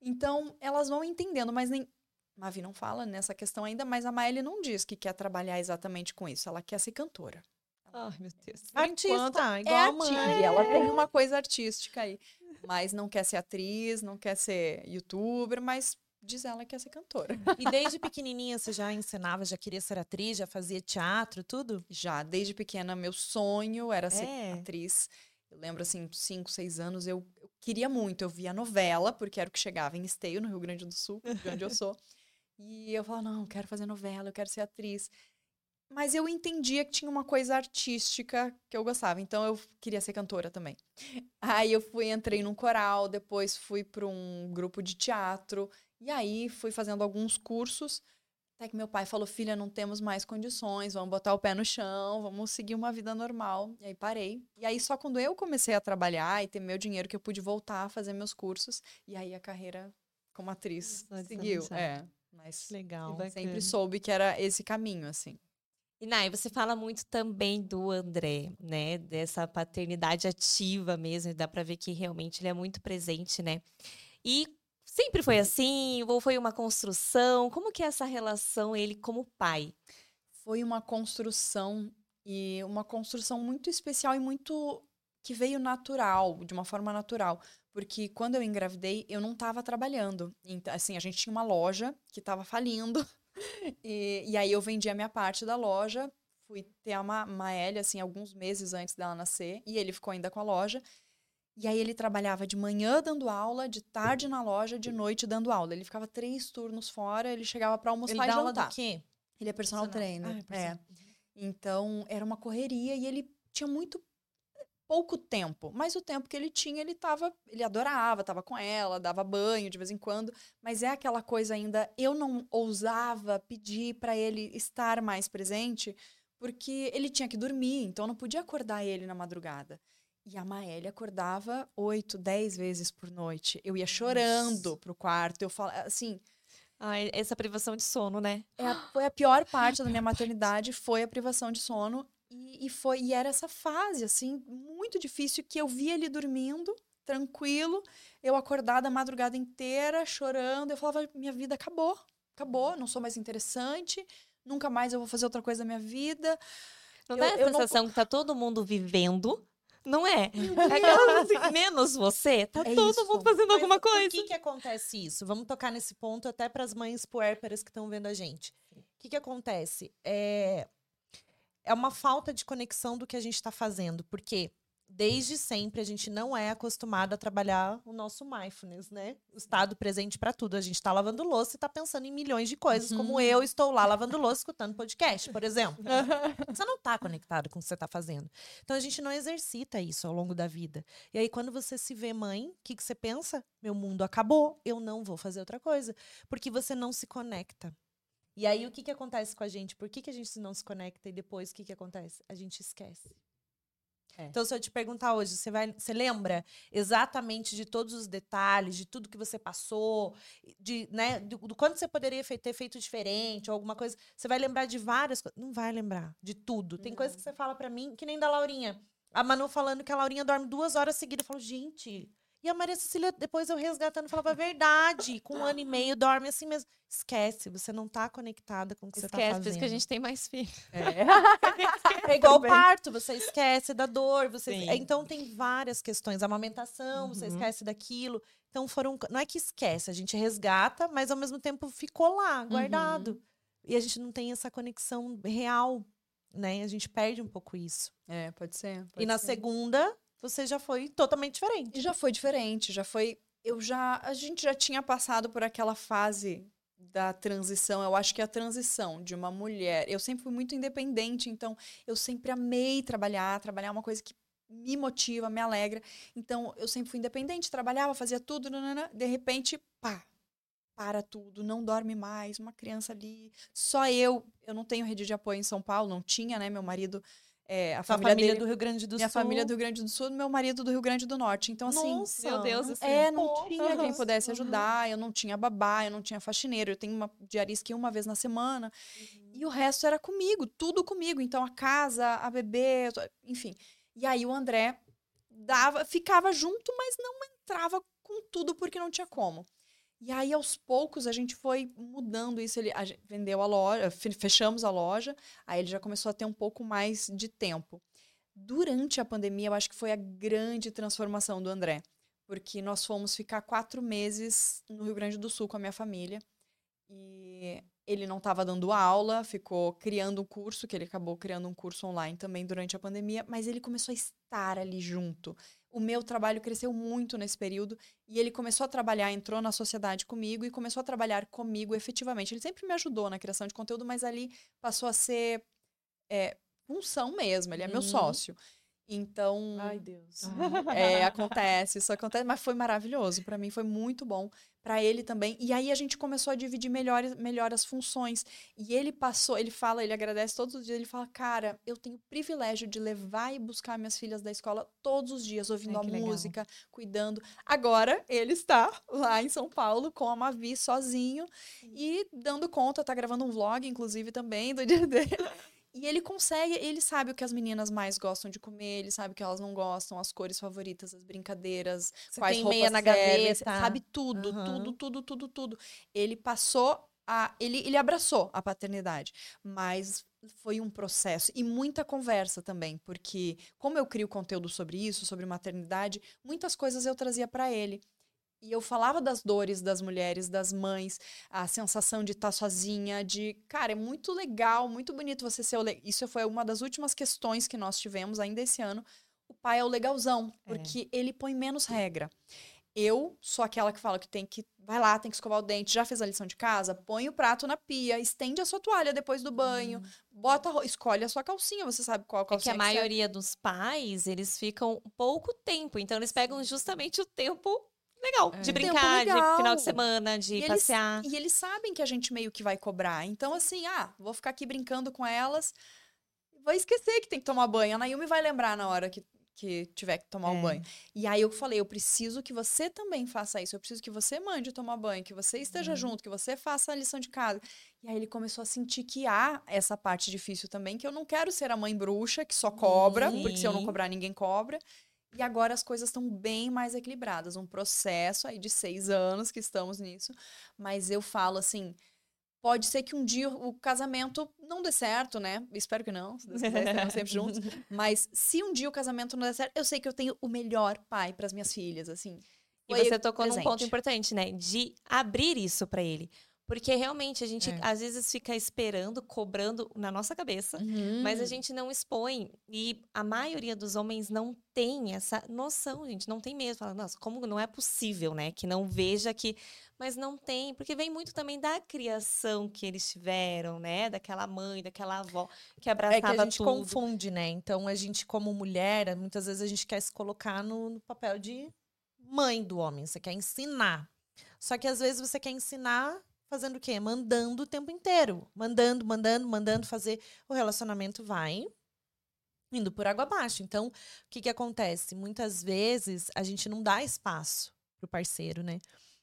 Então, elas vão entendendo, mas nem. Mavi não fala nessa questão ainda, mas a Maeli não diz que quer trabalhar exatamente com isso. Ela quer ser cantora. Ai, meu Deus. Artista, enquanto, igual é a artista. mãe. Ela tem uma coisa artística aí. Mas não quer ser atriz, não quer ser youtuber, mas diz ela que quer ser cantora. E desde pequenininha você já ensinava, já queria ser atriz, já fazia teatro, tudo? Já desde pequena, meu sonho era ser É. atriz. Eu lembro, assim, cinco, seis anos, eu, eu queria muito. Eu via novela, porque era o que chegava em Esteio, no Rio Grande do Sul, de onde eu sou. E eu falava, não, eu quero fazer novela, eu quero ser atriz. Mas eu entendia que tinha uma coisa artística que eu gostava, então eu queria ser cantora também. Aí eu fui, entrei num coral, depois fui para um grupo de teatro, e aí fui fazendo alguns cursos. Até que meu pai falou: Filha, não temos mais condições, vamos botar o pé no chão, vamos seguir uma vida normal. E aí parei. E aí só quando eu comecei a trabalhar e ter meu dinheiro que eu pude voltar a fazer meus cursos, e aí a carreira como atriz seguiu. É, mas Legal. sempre soube que era esse caminho, assim. E Nai, você fala muito também do André, né? Dessa paternidade ativa mesmo, dá pra ver que realmente ele é muito presente, né? E sempre foi assim, ou foi uma construção? Como que é essa relação ele como pai? Foi uma construção e uma construção muito especial e muito que veio natural, de uma forma natural. Porque quando eu engravidei, eu não estava trabalhando. Então, assim, a gente tinha uma loja que estava falindo. *laughs* *laughs* E, e aí eu vendi a minha parte da loja, fui ter a Ma Maélia, assim, alguns meses antes dela nascer, e ele ficou ainda com a loja. E aí ele trabalhava de manhã dando aula, de tarde na loja, de noite dando aula. Ele ficava três turnos fora, ele chegava para almoçar Ele e dá aula jantar. do quê? Ele é personal, trainer. Ah, é é. personal. Então, era uma correria e ele tinha muito pouco tempo, mas o tempo que ele tinha, ele tava, ele adorava, tava com ela, dava banho de vez em quando, mas é aquela coisa ainda, eu não ousava pedir para ele estar mais presente, porque ele tinha que dormir, então eu não podia acordar ele na madrugada. E a Maélia acordava oito, dez vezes por noite. Eu ia chorando pro quarto, eu falava assim, Ai, essa privação de sono, né? é a- foi a pior parte da minha *gasps* maternidade, foi a privação de sono. E, e foi, e era essa fase, assim, muito difícil, que eu via ele dormindo, tranquilo, eu acordada a madrugada inteira, chorando. Eu falava, minha vida acabou, acabou, não sou mais interessante, nunca mais eu vou fazer outra coisa da minha vida. Não Eu- dá a eu não- sensação que tá todo mundo vivendo, não é? É aquela assim, menos você, tá É todo isso. mundo fazendo Mas alguma Por coisa. que, que acontece isso? Vamos tocar nesse ponto até para as mães puérperas que estão vendo a gente. O que, que acontece? É, é uma falta de conexão do que a gente está fazendo, porque desde sempre a gente não é acostumado a trabalhar o nosso mindfulness, né? O estado presente para tudo. A gente está lavando louça e está pensando em milhões de coisas, uhum. como eu estou lá lavando louça escutando podcast, por exemplo. você não está conectado com o que você está fazendo. Então a gente não exercita isso ao longo da vida. E aí quando você se vê mãe, o que, que você pensa? Meu mundo acabou, eu não vou fazer outra coisa, porque você não se conecta. E aí o que, que acontece com a gente? Por que, que a gente não se conecta e depois o que, que acontece? A gente esquece. É. Então, se eu te perguntar hoje, você, vai, você lembra exatamente de todos os detalhes, de tudo que você passou, de, né, do, do quanto você poderia ter feito diferente, ou alguma coisa? Você vai lembrar de várias coisas. Não vai lembrar de tudo. Tem coisas que você fala para mim, que nem da Laurinha. A Manu falando que a Laurinha dorme duas horas seguidas. Eu falo, gente, e a Maria Cecília, depois eu resgatando, falava verdade. Com um ano e meio, dorme assim mesmo. Esquece, você não tá conectada com o que esquece, você tá fazendo. Esquece, por isso que a gente tem mais filhos. É, *laughs* *laughs* é igual o parto, você esquece da dor. Você... Então, tem várias questões. A amamentação, uhum. você esquece daquilo. Então, foram... Não é que esquece, a gente resgata, mas ao mesmo tempo ficou lá, guardado. Uhum. E a gente não tem essa conexão real, né? A gente perde um pouco isso. É, pode ser. Pode e na ser. segunda, você já foi totalmente diferente. Já foi diferente, já foi. Eu já. A gente já tinha passado por aquela fase da transição. Eu acho que a transição de uma mulher. Eu sempre fui muito independente, então eu sempre amei trabalhar. Trabalhar é uma coisa que me motiva, me alegra. Então eu sempre fui independente, trabalhava, fazia tudo. Nanana, de repente, pá, para tudo, não dorme mais, uma criança ali. Só eu. Eu não tenho rede de apoio em São Paulo, não tinha, né? Meu marido é, a família, família dele, do Rio Grande do minha Sul. Minha família do Rio Grande do Sul, meu marido do Rio Grande do Norte. Então, assim. Nossa, meu Deus, assim, é, não tinha quem pudesse ajudar, eu não tinha babá, eu não tinha faxineiro, eu tenho uma diarista uma vez na semana. Uhum. E o resto era comigo, tudo comigo. Então, a casa, a bebê, enfim. E aí o André dava, ficava junto, mas não entrava com tudo porque não tinha como. E aí, aos poucos, a gente foi mudando isso. Ele a vendeu a loja, fechamos a loja, aí ele já começou a ter um pouco mais de tempo. Durante a pandemia, eu acho que foi a grande transformação do André, porque nós fomos ficar quatro meses no Rio Grande do Sul com a minha família. E ele não estava dando aula, ficou criando um curso, que ele acabou criando um curso online também durante a pandemia, mas ele começou a estar ali junto o meu trabalho cresceu muito nesse período e ele começou a trabalhar, entrou na sociedade comigo e começou a trabalhar comigo efetivamente. Ele sempre me ajudou na criação de conteúdo, mas ali passou a ser é, função mesmo, ele é uhum. meu sócio. Então. Ai, Deus. É, *laughs* acontece, isso acontece, mas foi maravilhoso. Para mim foi muito bom. Para ele também. E aí a gente começou a dividir melhor, melhor as funções. E ele passou, ele fala, ele agradece todos os dias. Ele fala: Cara, eu tenho o privilégio de levar e buscar minhas filhas da escola todos os dias, ouvindo Ai, a música, legal. cuidando. Agora ele está lá em São Paulo com a Mavi sozinho e dando conta, tá gravando um vlog, inclusive, também do dia *laughs* dele. E ele consegue, ele sabe o que as meninas mais gostam de comer, ele sabe o que elas não gostam, as cores favoritas, as brincadeiras, Você quais tem roupas meia na gaveta, sabe tudo, uhum. tudo, tudo, tudo, tudo. Ele passou a, ele, ele abraçou a paternidade, mas foi um processo e muita conversa também, porque como eu crio conteúdo sobre isso, sobre maternidade, muitas coisas eu trazia para ele. E eu falava das dores das mulheres, das mães, a sensação de estar tá sozinha, de, cara, é muito legal, muito bonito você ser o le... Isso foi uma das últimas questões que nós tivemos ainda esse ano. O pai é o legalzão, é. porque ele põe menos regra. Eu sou aquela que fala que tem que vai lá, tem que escovar o dente, já fez a lição de casa, põe o prato na pia, estende a sua toalha depois do banho, hum. bota, escolhe a sua calcinha, você sabe qual calcinha. É que a maioria dos pais, eles ficam pouco tempo, então eles pegam justamente o tempo legal. É. De brincar, legal. de final de semana, de e passear. Eles, e eles sabem que a gente meio que vai cobrar. Então, assim, ah, vou ficar aqui brincando com elas. Vou esquecer que tem que tomar banho. A Nayumi vai lembrar na hora que, que tiver que tomar o é. um banho. E aí eu falei, eu preciso que você também faça isso. Eu preciso que você mande tomar banho, que você esteja uhum. junto, que você faça a lição de casa. E aí ele começou a sentir que há essa parte difícil também, que eu não quero ser a mãe bruxa que só cobra, porque se eu não cobrar, ninguém cobra. E agora as coisas estão bem mais equilibradas. Um processo aí de seis anos que estamos nisso. Mas eu falo assim: pode ser que um dia o casamento não dê certo, né? Espero que não, se Deus quiser, sempre juntos. *laughs* Mas se um dia o casamento não der certo, eu sei que eu tenho o melhor pai para as minhas filhas, assim. E você tocou presente. num ponto importante, né? De abrir isso para ele. Porque realmente a gente É. às vezes fica esperando, cobrando na nossa cabeça, mas Uhum. a gente não expõe. E a maioria dos homens não tem essa noção, gente. Não tem mesmo. Fala, nossa, como não é possível, né? Que não veja que. Mas não tem, porque vem muito também da criação que eles tiveram, né? Daquela mãe, daquela avó que É abraçava que a gente tudo. confunde, né? Então, a gente, como mulher, muitas vezes a gente quer se colocar no, no papel de mãe do homem. Você quer ensinar. Só que às vezes você quer ensinar fazendo o quê? Mandando o tempo inteiro. Mandando, mandando, mandando fazer. O relacionamento vai indo por água abaixo. Então, o que, que acontece? Muitas vezes a gente não dá espaço pro parceiro, né?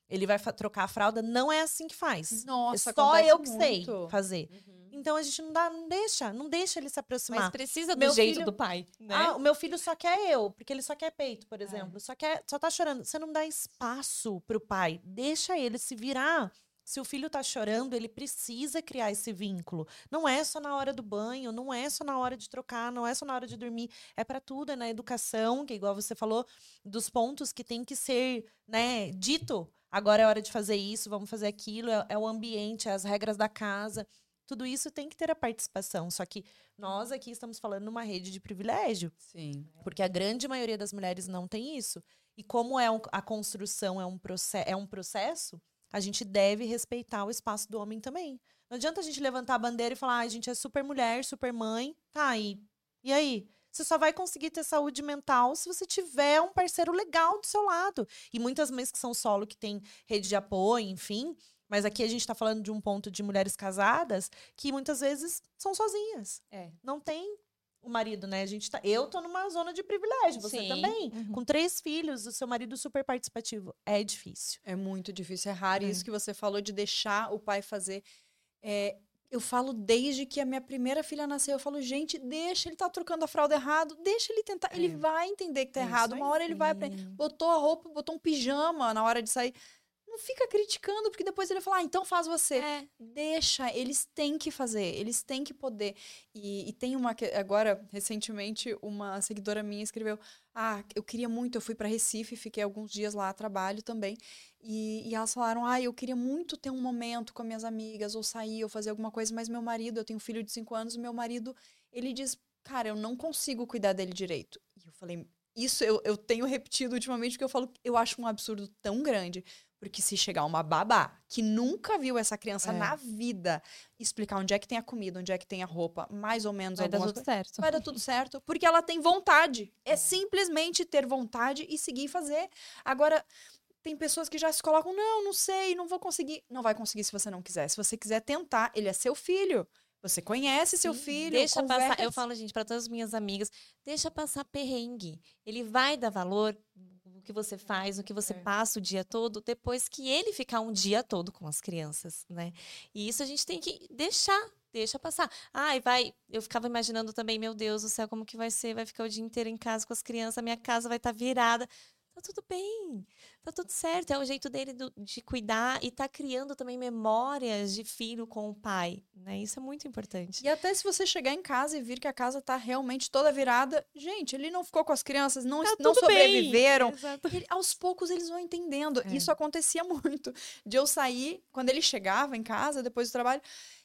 Ele vai trocar a fralda, não é assim que faz. Nossa, é só eu que sei muito. fazer. Uhum. Então a gente não dá, não deixa, não deixa ele se aproximar. Mas precisa do Meu jeito filho- do pai, né? Ah, o meu filho só quer eu, porque ele só quer peito, por exemplo. Só quer, só tá chorando. Você não dá espaço pro pai. Deixa ele se virar. Se o filho tá chorando, ele precisa criar esse vínculo. Não é só na hora do banho, não é só na hora de trocar, não é só na hora de dormir. É para tudo, é na educação, que igual você falou, dos pontos que tem que ser, né, dito. Agora é hora de fazer isso, vamos fazer aquilo, é, é o ambiente, é as regras da casa. Tudo isso tem que ter a participação. Só que nós aqui estamos falando numa rede de privilégio. Sim. Porque a grande maioria das mulheres não tem isso. E como é um- a construção é um, é um processo, a gente deve respeitar o espaço do homem também. Não adianta a gente levantar a bandeira e falar, ah, a gente é super mulher, super mãe. Tá, e, e aí? Você só vai conseguir ter saúde mental se você tiver um parceiro legal do seu lado. E muitas mães que são solo, que tem rede de apoio, enfim. Mas aqui a gente tá falando de um ponto de mulheres casadas que muitas vezes são sozinhas É. não tem o marido, né? A gente tá, eu tô numa zona de privilégio, você Sim. também. Uhum. Com três filhos, o seu marido super participativo. É difícil. É muito difícil, é raro É. isso que você falou de deixar o pai fazer. É, eu falo desde que a minha primeira filha nasceu, eu falo, gente, deixa ele tá trocando a fralda errado, deixa ele tentar, ele É. vai entender que tá É errado, uma hora ele vai aprender. Botou a roupa, botou um pijama na hora de sair. Não fica criticando, porque depois ele vai falar, ah, então faz você. É. Deixa, eles têm que fazer, eles têm que poder. E, e tem uma que agora recentemente uma seguidora minha escreveu: "Ah, eu queria muito, eu fui para Recife, fiquei alguns dias lá a trabalho também". E, e elas falaram: "Ah, eu queria muito ter um momento com as minhas amigas ou sair ou fazer alguma coisa, mas meu marido, eu tenho um filho de cinco anos, meu marido, ele diz: "Cara, eu não consigo cuidar dele direito". E eu falei: "Isso eu, eu tenho repetido ultimamente porque eu falo, eu acho um absurdo tão grande, porque se chegar uma babá que nunca viu essa criança É. na vida, explicar onde é que tem a comida, onde é que tem a roupa, mais ou menos Vai dar tudo coisas, certo. vai dar tudo certo, porque ela tem vontade. É simplesmente ter vontade e seguir e fazer. Agora, tem pessoas que já se colocam, não, não sei, não vou conseguir. Não vai conseguir se você não quiser. Se você quiser tentar, ele é seu filho. Você conhece seu Sim, filho. Deixa passar. Eu conversa. falo, gente, para todas as minhas amigas, deixa passar perrengue. Ele vai dar valor no que você faz, no que você É. passa o dia todo, depois que ele ficar um dia todo com as crianças, né? E isso a gente tem que deixar. Deixa passar. Ai, vai. Eu ficava imaginando também, meu Deus do céu, como que vai ser? Vai ficar o dia inteiro em casa com as crianças, a minha casa vai estar virada. Tá tudo bem, tá tudo certo. É o jeito dele do- de cuidar e tá criando também memórias de filho com o pai, né? Isso é muito importante. E até se você chegar em casa e vir que a casa tá realmente toda virada, gente, ele não ficou com as crianças, não, Tá não sobreviveram. Ele- aos poucos eles vão entendendo. É. Isso acontecia *laughs* muito. De eu sair, quando ele chegava em casa, depois do trabalho,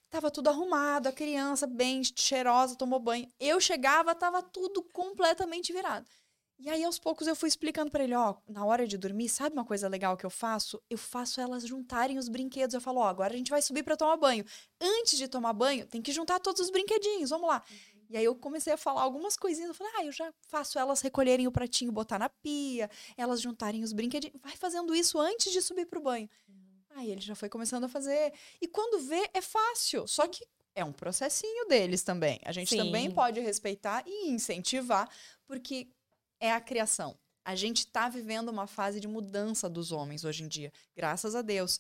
tava tudo arrumado, a criança bem cheirosa, tomou banho. Eu chegava, tava tudo completamente virado. E aí, aos poucos, eu fui explicando pra ele, ó, na hora de dormir, sabe uma coisa legal que eu faço? Eu faço elas juntarem os brinquedos. Eu falo, ó, agora a gente vai subir pra tomar banho. Antes de tomar banho, tem que juntar todos os brinquedinhos, vamos lá. E aí eu comecei a falar algumas coisinhas. Eu falei, ah, eu já faço elas recolherem o pratinho, botar na pia, elas juntarem os brinquedinhos. Vai fazendo isso antes de subir pro banho. Aí ele já foi começando a fazer. E quando vê, é fácil. Só que é um processinho deles também. A gente também Sim. pode respeitar e incentivar, porque é a criação. A gente está vivendo uma fase de mudança dos homens hoje em dia, graças a Deus.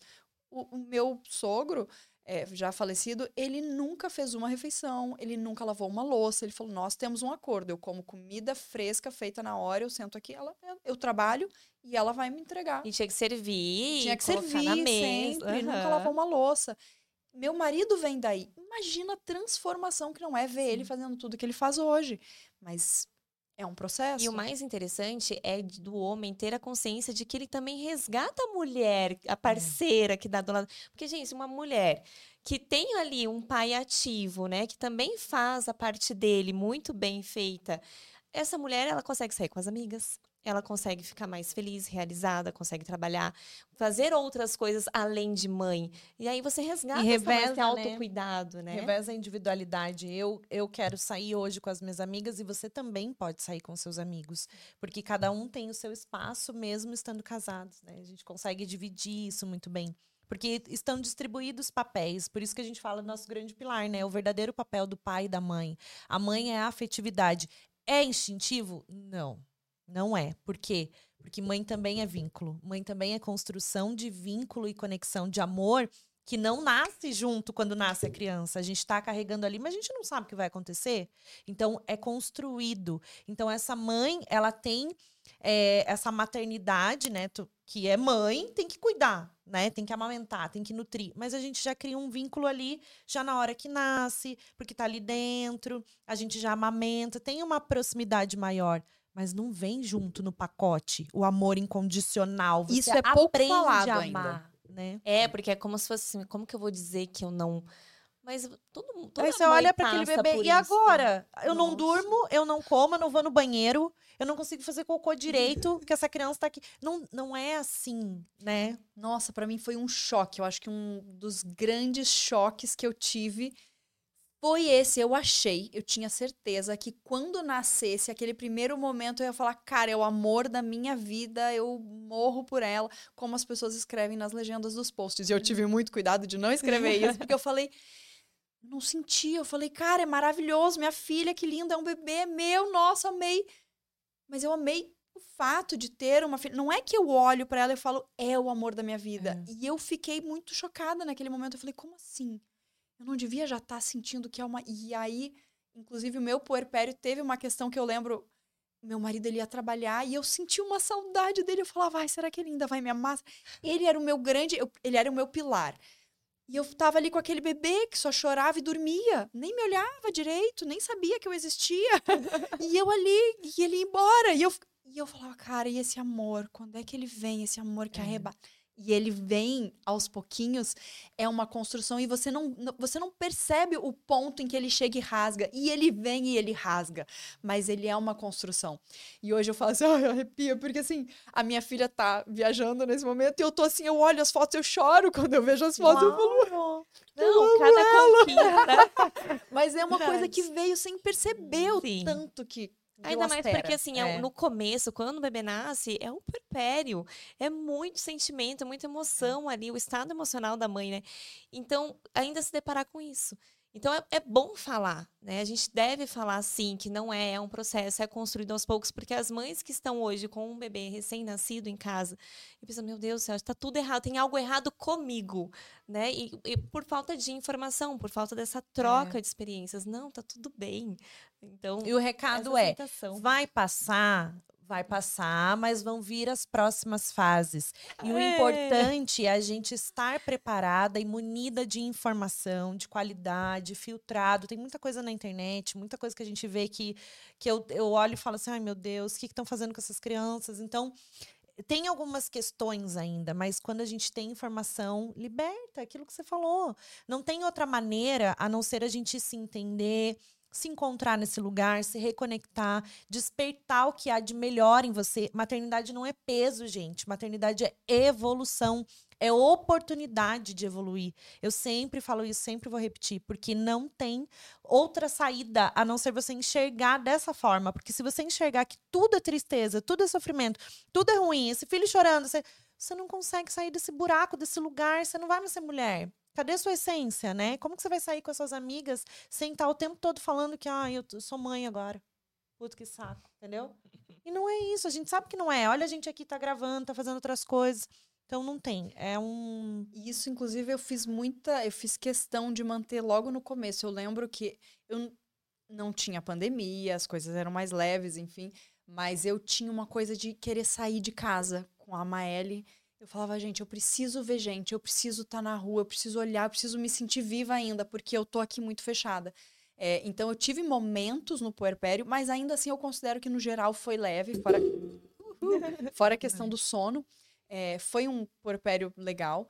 O, o meu sogro, é, já falecido, ele nunca fez uma refeição, ele nunca lavou uma louça. Ele falou: Nós temos um acordo. Eu como comida fresca, feita na hora, eu sento aqui, ela, eu, trabalho e ela vai me entregar. E tinha que servir, Tinha que servir na mesa. sempre, nunca aham. lavou uma louça. Meu marido vem daí. Imagina a transformação que não é ver ele fazendo tudo que ele faz hoje. Mas é É um processo. E o mais interessante é do homem ter a consciência de que ele também resgata a mulher, a parceira que dá do lado. Porque, gente, uma mulher que tem ali um pai ativo, né, que também faz a parte dele muito bem feita, essa mulher, ela consegue sair com as amigas. Ela consegue ficar mais feliz, realizada, consegue trabalhar, fazer outras coisas além de mãe. E aí você resgata esse reveza, né? autocuidado, né? Reveza a individualidade. Eu, eu quero sair hoje com as minhas amigas e você também pode sair com seus amigos. Porque cada um tem o seu espaço, mesmo estando casados. Né? A gente consegue dividir isso muito bem. Porque estão distribuídos papéis. Por isso que a gente fala do nosso grande pilar, né? O verdadeiro papel do pai e da mãe. A mãe é a afetividade. É instintivo? Não. Não é. Por quê? Porque mãe também é vínculo. Mãe também é construção de vínculo e conexão de amor que não nasce junto quando nasce a criança. A gente está carregando ali, mas a gente não sabe o que vai acontecer. Então, é construído. Então, essa mãe, ela tem é, essa maternidade, né? que é mãe, tem que cuidar, né? Tem que amamentar, tem que nutrir. Mas a gente já cria um vínculo ali, já na hora que nasce, porque tá ali dentro, a gente já amamenta, tem uma proximidade maior. Mas não vem junto no pacote o amor incondicional. Você Isso é pouco falado a ainda. amar, né? É, porque é como se fosse assim, como que eu vou dizer que eu não. Mas todo mundo. Aí você olha para aquele bebê e isso. agora? Eu não Nossa. durmo, eu não como, eu não vou no banheiro, eu não consigo fazer cocô direito, *laughs* porque essa criança tá aqui. Não, não é assim, né? Nossa, pra mim foi um choque. Eu acho que um dos grandes choques que eu tive foi esse. Eu achei, eu tinha certeza que quando nascesse aquele primeiro momento eu ia falar, cara, é o amor da minha vida, eu morro por ela, como as pessoas escrevem nas legendas dos posts. E eu tive muito cuidado de não escrever isso, porque eu falei, não senti. Eu falei, cara, é maravilhoso, minha filha, que linda, é um bebê é meu, nossa, amei. Mas eu amei o fato de ter uma filha. Não é que eu olho pra ela e falo, é o amor da minha vida. E eu fiquei muito chocada naquele momento. Eu falei, como assim? Eu não devia já estar sentindo que é uma. E aí, inclusive, o meu puerpério teve uma questão que eu lembro. Meu marido ele ia trabalhar e eu senti uma saudade dele. Eu falava, ai, será que ele ainda vai me amar? Ele era o meu grande, eu- ele era o meu pilar. E eu tava ali com aquele bebê que só chorava e dormia, nem me olhava direito, nem sabia que eu existia. e eu ali, e ele ia embora. E eu, e eu falava, cara, e esse amor? Quando é que ele vem? Esse amor que É. arrebata. E ele vem aos pouquinhos, é uma construção e você não, você não percebe o ponto em que ele chega e rasga. E ele vem e ele rasga. Mas ele é uma construção. E hoje eu falo assim, *laughs* ai, arrepia, porque assim, a minha filha tá viajando nesse momento e eu tô assim, eu olho as fotos, eu choro quando eu vejo as fotos. Eu falo. Não, cada conquista. *laughs* mas é uma coisa que veio sem perceber o Sim. tanto que. Ainda mais porque, assim, é É. no começo, quando o bebê nasce, é um puerpério. É muito sentimento, é muita emoção ali, o estado emocional da mãe, né? Então, ainda se deparar com isso. Então, é, é bom falar, né? A gente deve falar, sim, que não é, é um processo, é construído aos poucos, porque as mães que estão hoje com um bebê recém-nascido em casa, e pensam, meu Deus do céu, está tudo errado, tem algo errado comigo, né? E, e por falta de informação, por falta dessa troca de experiências. Não, tá tudo bem. Então, E o recado é: vai passar, vai passar, mas vão vir as próximas fases. E o É. importante é a gente estar preparada e munida de informação, de qualidade, filtrado. Tem muita coisa na internet, muita coisa que a gente vê que, que eu, eu olho e falo assim: ai meu Deus, o que estão fazendo com essas crianças? Então. Tem algumas questões ainda, mas quando a gente tem informação, liberta aquilo que você falou. Não tem outra maneira a não ser a gente se entender, se encontrar nesse lugar, se reconectar, despertar o que há de melhor em você. Maternidade não é peso, gente. Maternidade é evolução, é oportunidade de evoluir. Eu sempre falo isso, sempre vou repetir, porque não tem outra saída a não ser você enxergar dessa forma. Porque se você enxergar que tudo é tristeza, tudo é sofrimento, tudo é ruim, esse filho chorando, você, você não consegue sair desse buraco, desse lugar, você não vai mais ser mulher. Cadê sua essência, né? Como que você vai sair com as suas amigas sem estar o tempo todo falando que, ah, eu sou mãe agora? Puto que saco, entendeu? E não é isso, a gente sabe que não é. Olha, a gente aqui tá gravando, tá fazendo outras coisas. Então não tem. É um. Isso, inclusive, eu fiz muita. Eu fiz questão de manter logo no começo. Eu lembro que eu não tinha pandemia, as coisas eram mais leves, enfim. Mas eu tinha uma coisa de querer sair de casa com a Maeli. Eu falava, gente, eu preciso ver gente, eu preciso estar na rua, eu preciso olhar, eu preciso me sentir viva ainda, porque eu tô aqui muito fechada. É, então eu tive momentos no puerpério, mas ainda assim eu considero que no geral foi leve, fora, *laughs* fora a questão do sono. É, foi um puerpério legal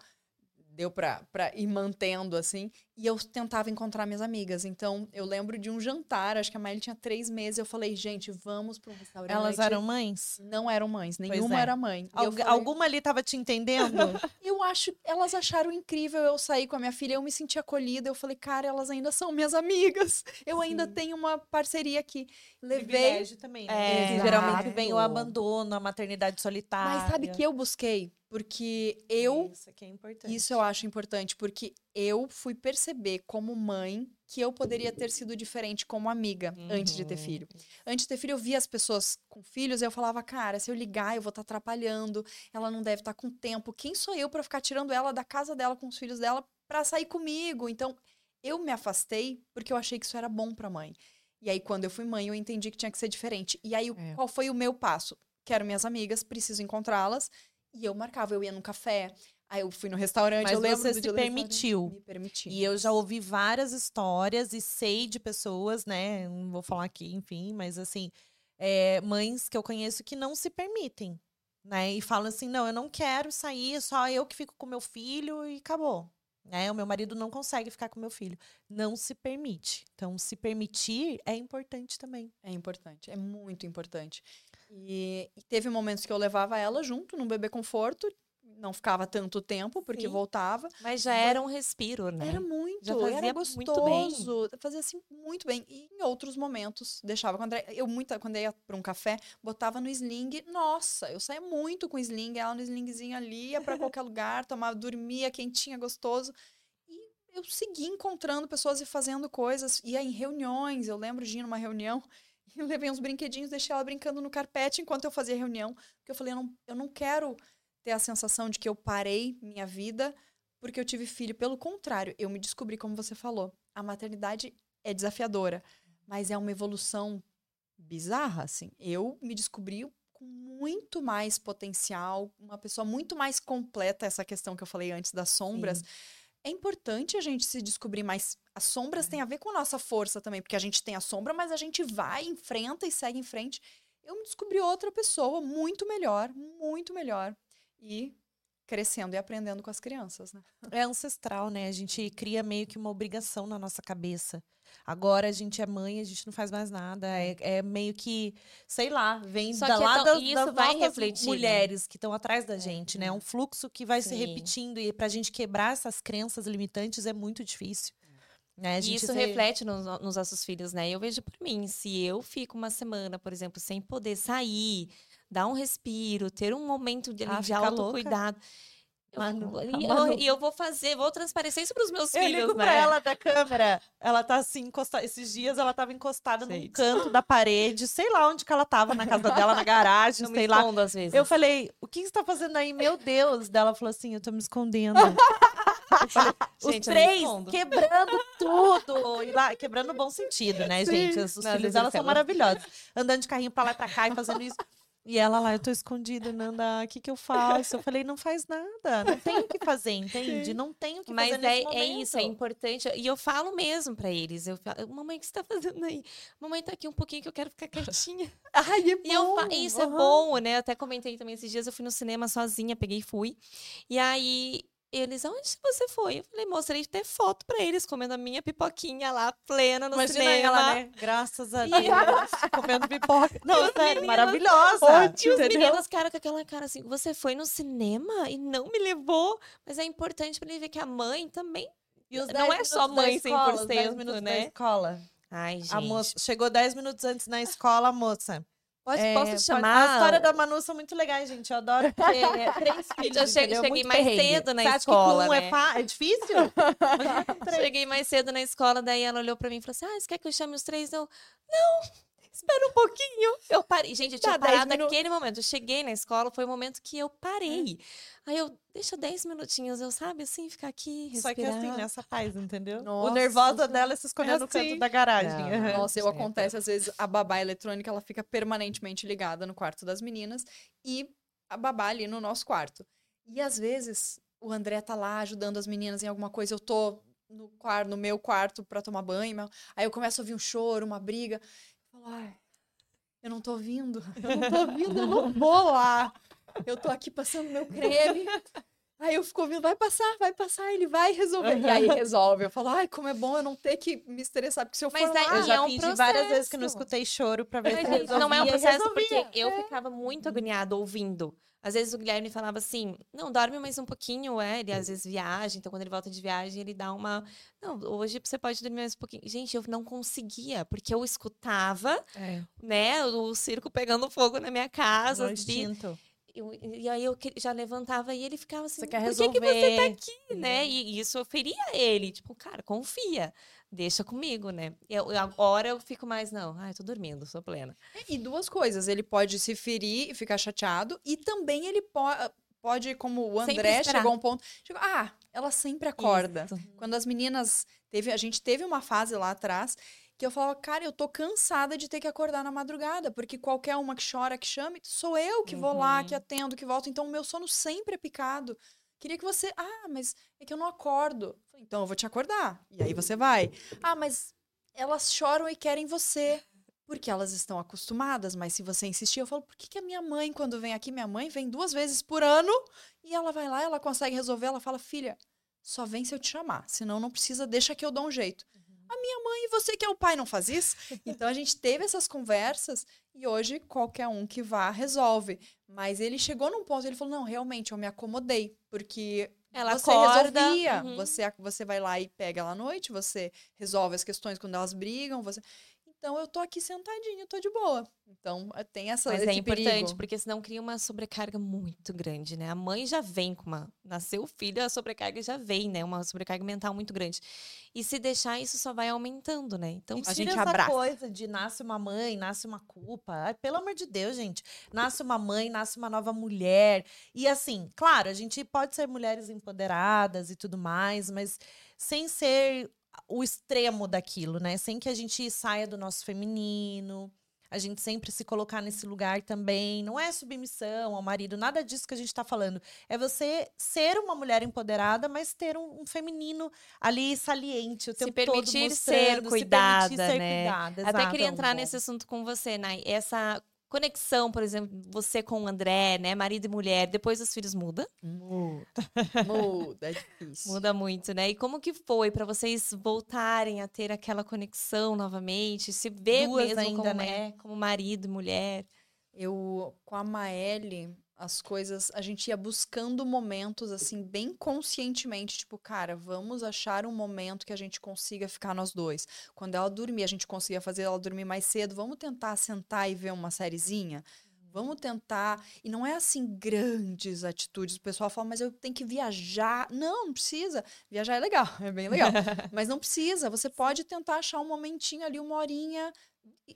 deu pra, pra ir mantendo, assim. E eu tentava encontrar minhas amigas. Então, eu lembro de um jantar, acho que a Miley tinha três meses. Eu falei, gente, vamos um restaurante. Elas eram mães? Não eram mães, nenhuma é. era mãe. Alg falei, alguma ali tava te entendendo? *laughs* eu acho, elas acharam incrível eu sair com a minha filha. Eu me senti acolhida. Eu falei, cara, elas ainda são minhas amigas. Eu Sim. ainda tenho uma parceria aqui. Levei. também, né? É, geralmente vem o abandono, a maternidade solitária. Mas sabe que eu busquei? Porque eu. Isso aqui é importante. Isso eu acho importante, porque eu fui perceber como mãe que eu poderia ter sido diferente como amiga uhum. antes de ter uhum. filho. Antes de ter filho, eu via as pessoas com filhos e eu falava, cara, se eu ligar, eu vou estar tá atrapalhando, ela não deve estar tá com tempo. Quem sou eu para ficar tirando ela da casa dela com os filhos dela para sair comigo? Então, eu me afastei porque eu achei que isso era bom para mãe. E aí, quando eu fui mãe, eu entendi que tinha que ser diferente. E aí, é. qual foi o meu passo? Quero minhas amigas, preciso encontrá-las e eu marcava, eu ia no café, aí eu fui no restaurante, Mas eu lembro você se permitiu. Me permiti. E eu já ouvi várias histórias e sei de pessoas, né? Não vou falar aqui, enfim, mas assim, é, mães que eu conheço que não se permitem, né? E falam assim: não, eu não quero sair, só eu que fico com meu filho e acabou. Né? O meu marido não consegue ficar com meu filho. Não se permite. Então, se permitir é importante também. É importante, é muito importante. E, e, teve momentos que eu levava ela junto num bebê conforto, não ficava tanto tempo porque Sim. voltava. Mas já era um respiro, né? Era muito, já fazia era gostoso, muito fazia assim muito bem. E em outros momentos deixava quando eu muita quando eu ia para um café, botava no sling. Nossa, eu saía muito com sling, ela no slingzinho ali, ia para *laughs* qualquer lugar, tomava, dormia quentinha, gostoso. E eu segui encontrando pessoas e fazendo coisas, ia em reuniões, eu lembro de ir numa reunião *laughs* eu levei uns brinquedinhos, deixei ela brincando no carpete enquanto eu fazia reunião. Porque eu falei, eu não, eu não quero ter a sensação de que eu parei minha vida porque eu tive filho. Pelo contrário, eu me descobri, como você falou, a maternidade é desafiadora, mas é uma evolução bizarra, assim. Eu me descobri com muito mais potencial, uma pessoa muito mais completa, essa questão que eu falei antes das sombras. Sim é importante a gente se descobrir mais. As sombras têm a ver com a nossa força também, porque a gente tem a sombra, mas a gente vai, enfrenta e segue em frente. Eu me descobri outra pessoa muito melhor, muito melhor. E crescendo e aprendendo com as crianças, né? É ancestral, né? A gente cria meio que uma obrigação na nossa cabeça. Agora a gente é mãe, a gente não faz mais nada. É, é meio que, sei lá, vem Só da lá então, das, isso vai refletir, né? mulheres que estão atrás da gente, é, né? É um fluxo que vai Sim. se repetindo. E pra gente quebrar essas crenças limitantes é muito difícil. Né? E isso reflete nos, nos nossos filhos, né? Eu vejo por mim, se eu fico uma semana, por exemplo, sem poder sair, dar um respiro, ter um momento de, ah, de autocuidado. Mano, e, eu, e eu vou fazer, vou transparecer isso para os meus eu filhos, ligo né? pra ela da câmera. Ela tá assim, encostada. Esses dias ela tava encostada sei. num canto da parede, sei lá onde que ela tava, na casa dela, na garagem, *laughs* Não sei lá. Às vezes. Eu falei, o que você tá fazendo aí? Meu Deus! Dela falou assim: eu tô me escondendo. *laughs* Falei, os três quebrando tudo. E lá, quebrando no bom sentido, né, Sim. gente? Os, os filhos dela são maravilhosos. Andando de carrinho pra lá e pra cá e fazendo isso. E ela lá, eu tô escondida, Nanda, o que que eu faço? Eu falei, não faz nada, não tem o que fazer, *laughs* entende? Não tem o que Mas fazer Mas é, é isso, é importante. E eu falo mesmo para eles, eu falo, mamãe, o que você tá fazendo aí? Mamãe tá aqui um pouquinho que eu quero ficar quietinha. *laughs* Ai, é bom. E eu, isso uhum. é bom, né? Eu até comentei também esses dias, eu fui no cinema sozinha, peguei e fui. E aí, eles, onde você foi? Eu falei, mostrei ter foto pra eles, comendo a minha pipoquinha lá, plena no Imagina cinema. Ela, né? Graças a Deus, *laughs* comendo pipoca. Não, sério, maravilhosa. Ótimo, e os meninos, cara, com aquela cara assim, você foi no cinema e não me levou? Mas é importante pra ele ver que a mãe também e os não é só mãe 100%, escola, 10 minutos né? da escola. Ai, gente. A moça chegou 10 minutos antes na escola, a moça. Pode, é, posso chamar? A história da Manu são muito legais, gente. Eu adoro *laughs* é, três filhos. Eu cheguei, cheguei mais cedo na Você escola. Acha que né? é, é difícil? *laughs* cheguei mais cedo na escola, daí ela olhou pra mim e falou assim: Ah, você quer que eu chame os três? Eu, não, espera um pouquinho. Eu parei. Gente, eu tinha tá, parado naquele momento. Eu cheguei na escola, foi o momento que eu parei. Hum. Aí eu, deixa 10 minutinhos, eu, sabe, assim, ficar aqui, respirar. Só que assim, nessa paz, entendeu? Nossa, o nervosa dela é se esconder é no canto assim. da garagem. Não, Nossa, eu acontece, às vezes, a babá eletrônica, ela fica permanentemente ligada no quarto das meninas e a babá ali no nosso quarto. E às vezes, o André tá lá ajudando as meninas em alguma coisa, eu tô no quarto, no meu quarto para tomar banho. meu- Aí eu começo a ouvir um choro, uma briga. Falo, ai, eu não tô ouvindo, *laughs* eu não tô ouvindo, eu não vou lá. Eu tô aqui passando meu creme. Aí eu fico ouvindo, vai passar, vai passar, ele vai resolver. E aí resolve. Eu falo, ai, como é bom eu não ter que me estressar, porque se eu for Mas daí- lá... Eu já é um fingi várias vezes que não processo. escutei choro pra ver se não é um processo resolvia. porque eu ficava muito agoniada ouvindo. Às vezes o Guilherme falava assim, não, dorme mais um pouquinho, é, ele às vezes viaja, então quando ele volta de viagem, ele dá uma, não, hoje você pode dormir mais um pouquinho. Gente, eu não conseguia, porque eu escutava, É, né, o circo pegando fogo na minha casa, no bi- instinto. eu- e aí eu já levantava e ele ficava assim, Você quer por resolver. que, que você tá aqui, né? E isso eu feria ele, tipo, cara, confia, deixa comigo, né? Eu, agora eu fico mais, não, ai, tô dormindo, sou plena. E duas coisas, ele pode se ferir e ficar chateado, e também ele po pode, como o André chegou a um ponto, chegou, ah, ela sempre acorda. Isso. Quando as meninas teve, a gente teve uma fase lá atrás que eu falava, cara, eu tô cansada de ter que acordar na madrugada, porque qualquer uma que chora, que chame, sou eu que vou lá, Uhum. que atendo, que volto, então o meu sono sempre é picado. Queria que você, ah, mas é que eu não acordo. Então eu vou te acordar. E aí você vai. Ah, mas elas choram e querem você. Porque elas estão acostumadas, mas se você insistir, eu falo, por que, que a minha mãe, quando vem aqui, minha mãe vem duas vezes por ano e ela vai lá, ela consegue resolver, ela fala, filha, só vem se eu te chamar, senão não precisa, deixa que eu dou um jeito. A minha mãe e você que é o pai não faz isso? Então a gente teve essas conversas e hoje qualquer um que vá resolve. Mas ele chegou num ponto, ele falou, não, realmente, eu me acomodei, porque Ela você acorda. resolvia. uhum. Você, você vai lá e pega ela à noite, você resolve as questões quando elas brigam, você... Então eu tô aqui sentadinha, tô de boa. Então eh, tem essa Mas é importante, perigo. porque senão cria uma sobrecarga muito grande, né? A mãe já vem com uma. Nasceu o filho, a sobrecarga já vem, né? Uma sobrecarga mental muito grande. E se deixar, isso só vai aumentando, né? Então, a gente essa abraça. coisa de nasce uma mãe, nasce uma culpa. Ai, pelo amor de Deus, gente. Nasce uma mãe, nasce uma nova mulher. E assim, claro, a gente pode ser mulheres empoderadas e tudo mais, mas sem ser o extremo daquilo, né? Sem que a gente saia do nosso feminino. A gente sempre se colocar nesse lugar também. Não é submissão ao marido, nada disso que a gente está falando. É você ser uma mulher empoderada, mas ter um, um feminino ali saliente o Se tempo permitir todo ser mostrando, se cuidada, permitir ser né? cuidada. Até exato. queria entrar nesse assunto com você, Nai. Essa conexão, por exemplo, você com o André, né? Marido e mulher, depois dos filhos muda? Muda. *laughs* Muda, é difícil. Muda muito, né? E como que foi pra vocês voltarem a ter aquela conexão novamente? Se ver Duas mesmo ainda, como, né? é, como marido e mulher? Eu, com a Maeli, as coisas, a gente ia buscando momentos, assim, bem conscientemente. Tipo, cara, vamos achar um momento que a gente consiga ficar nós dois. Quando ela dormir, a gente consiga fazer ela dormir mais cedo. Vamos tentar sentar e ver uma sériezinha? Vamos tentar. E não é assim grandes atitudes. O pessoal fala, mas eu tenho que viajar. Não, não precisa. Viajar é legal, *laughs* é bem legal. *laughs* mas não precisa. Você pode tentar achar um momentinho ali, uma horinha.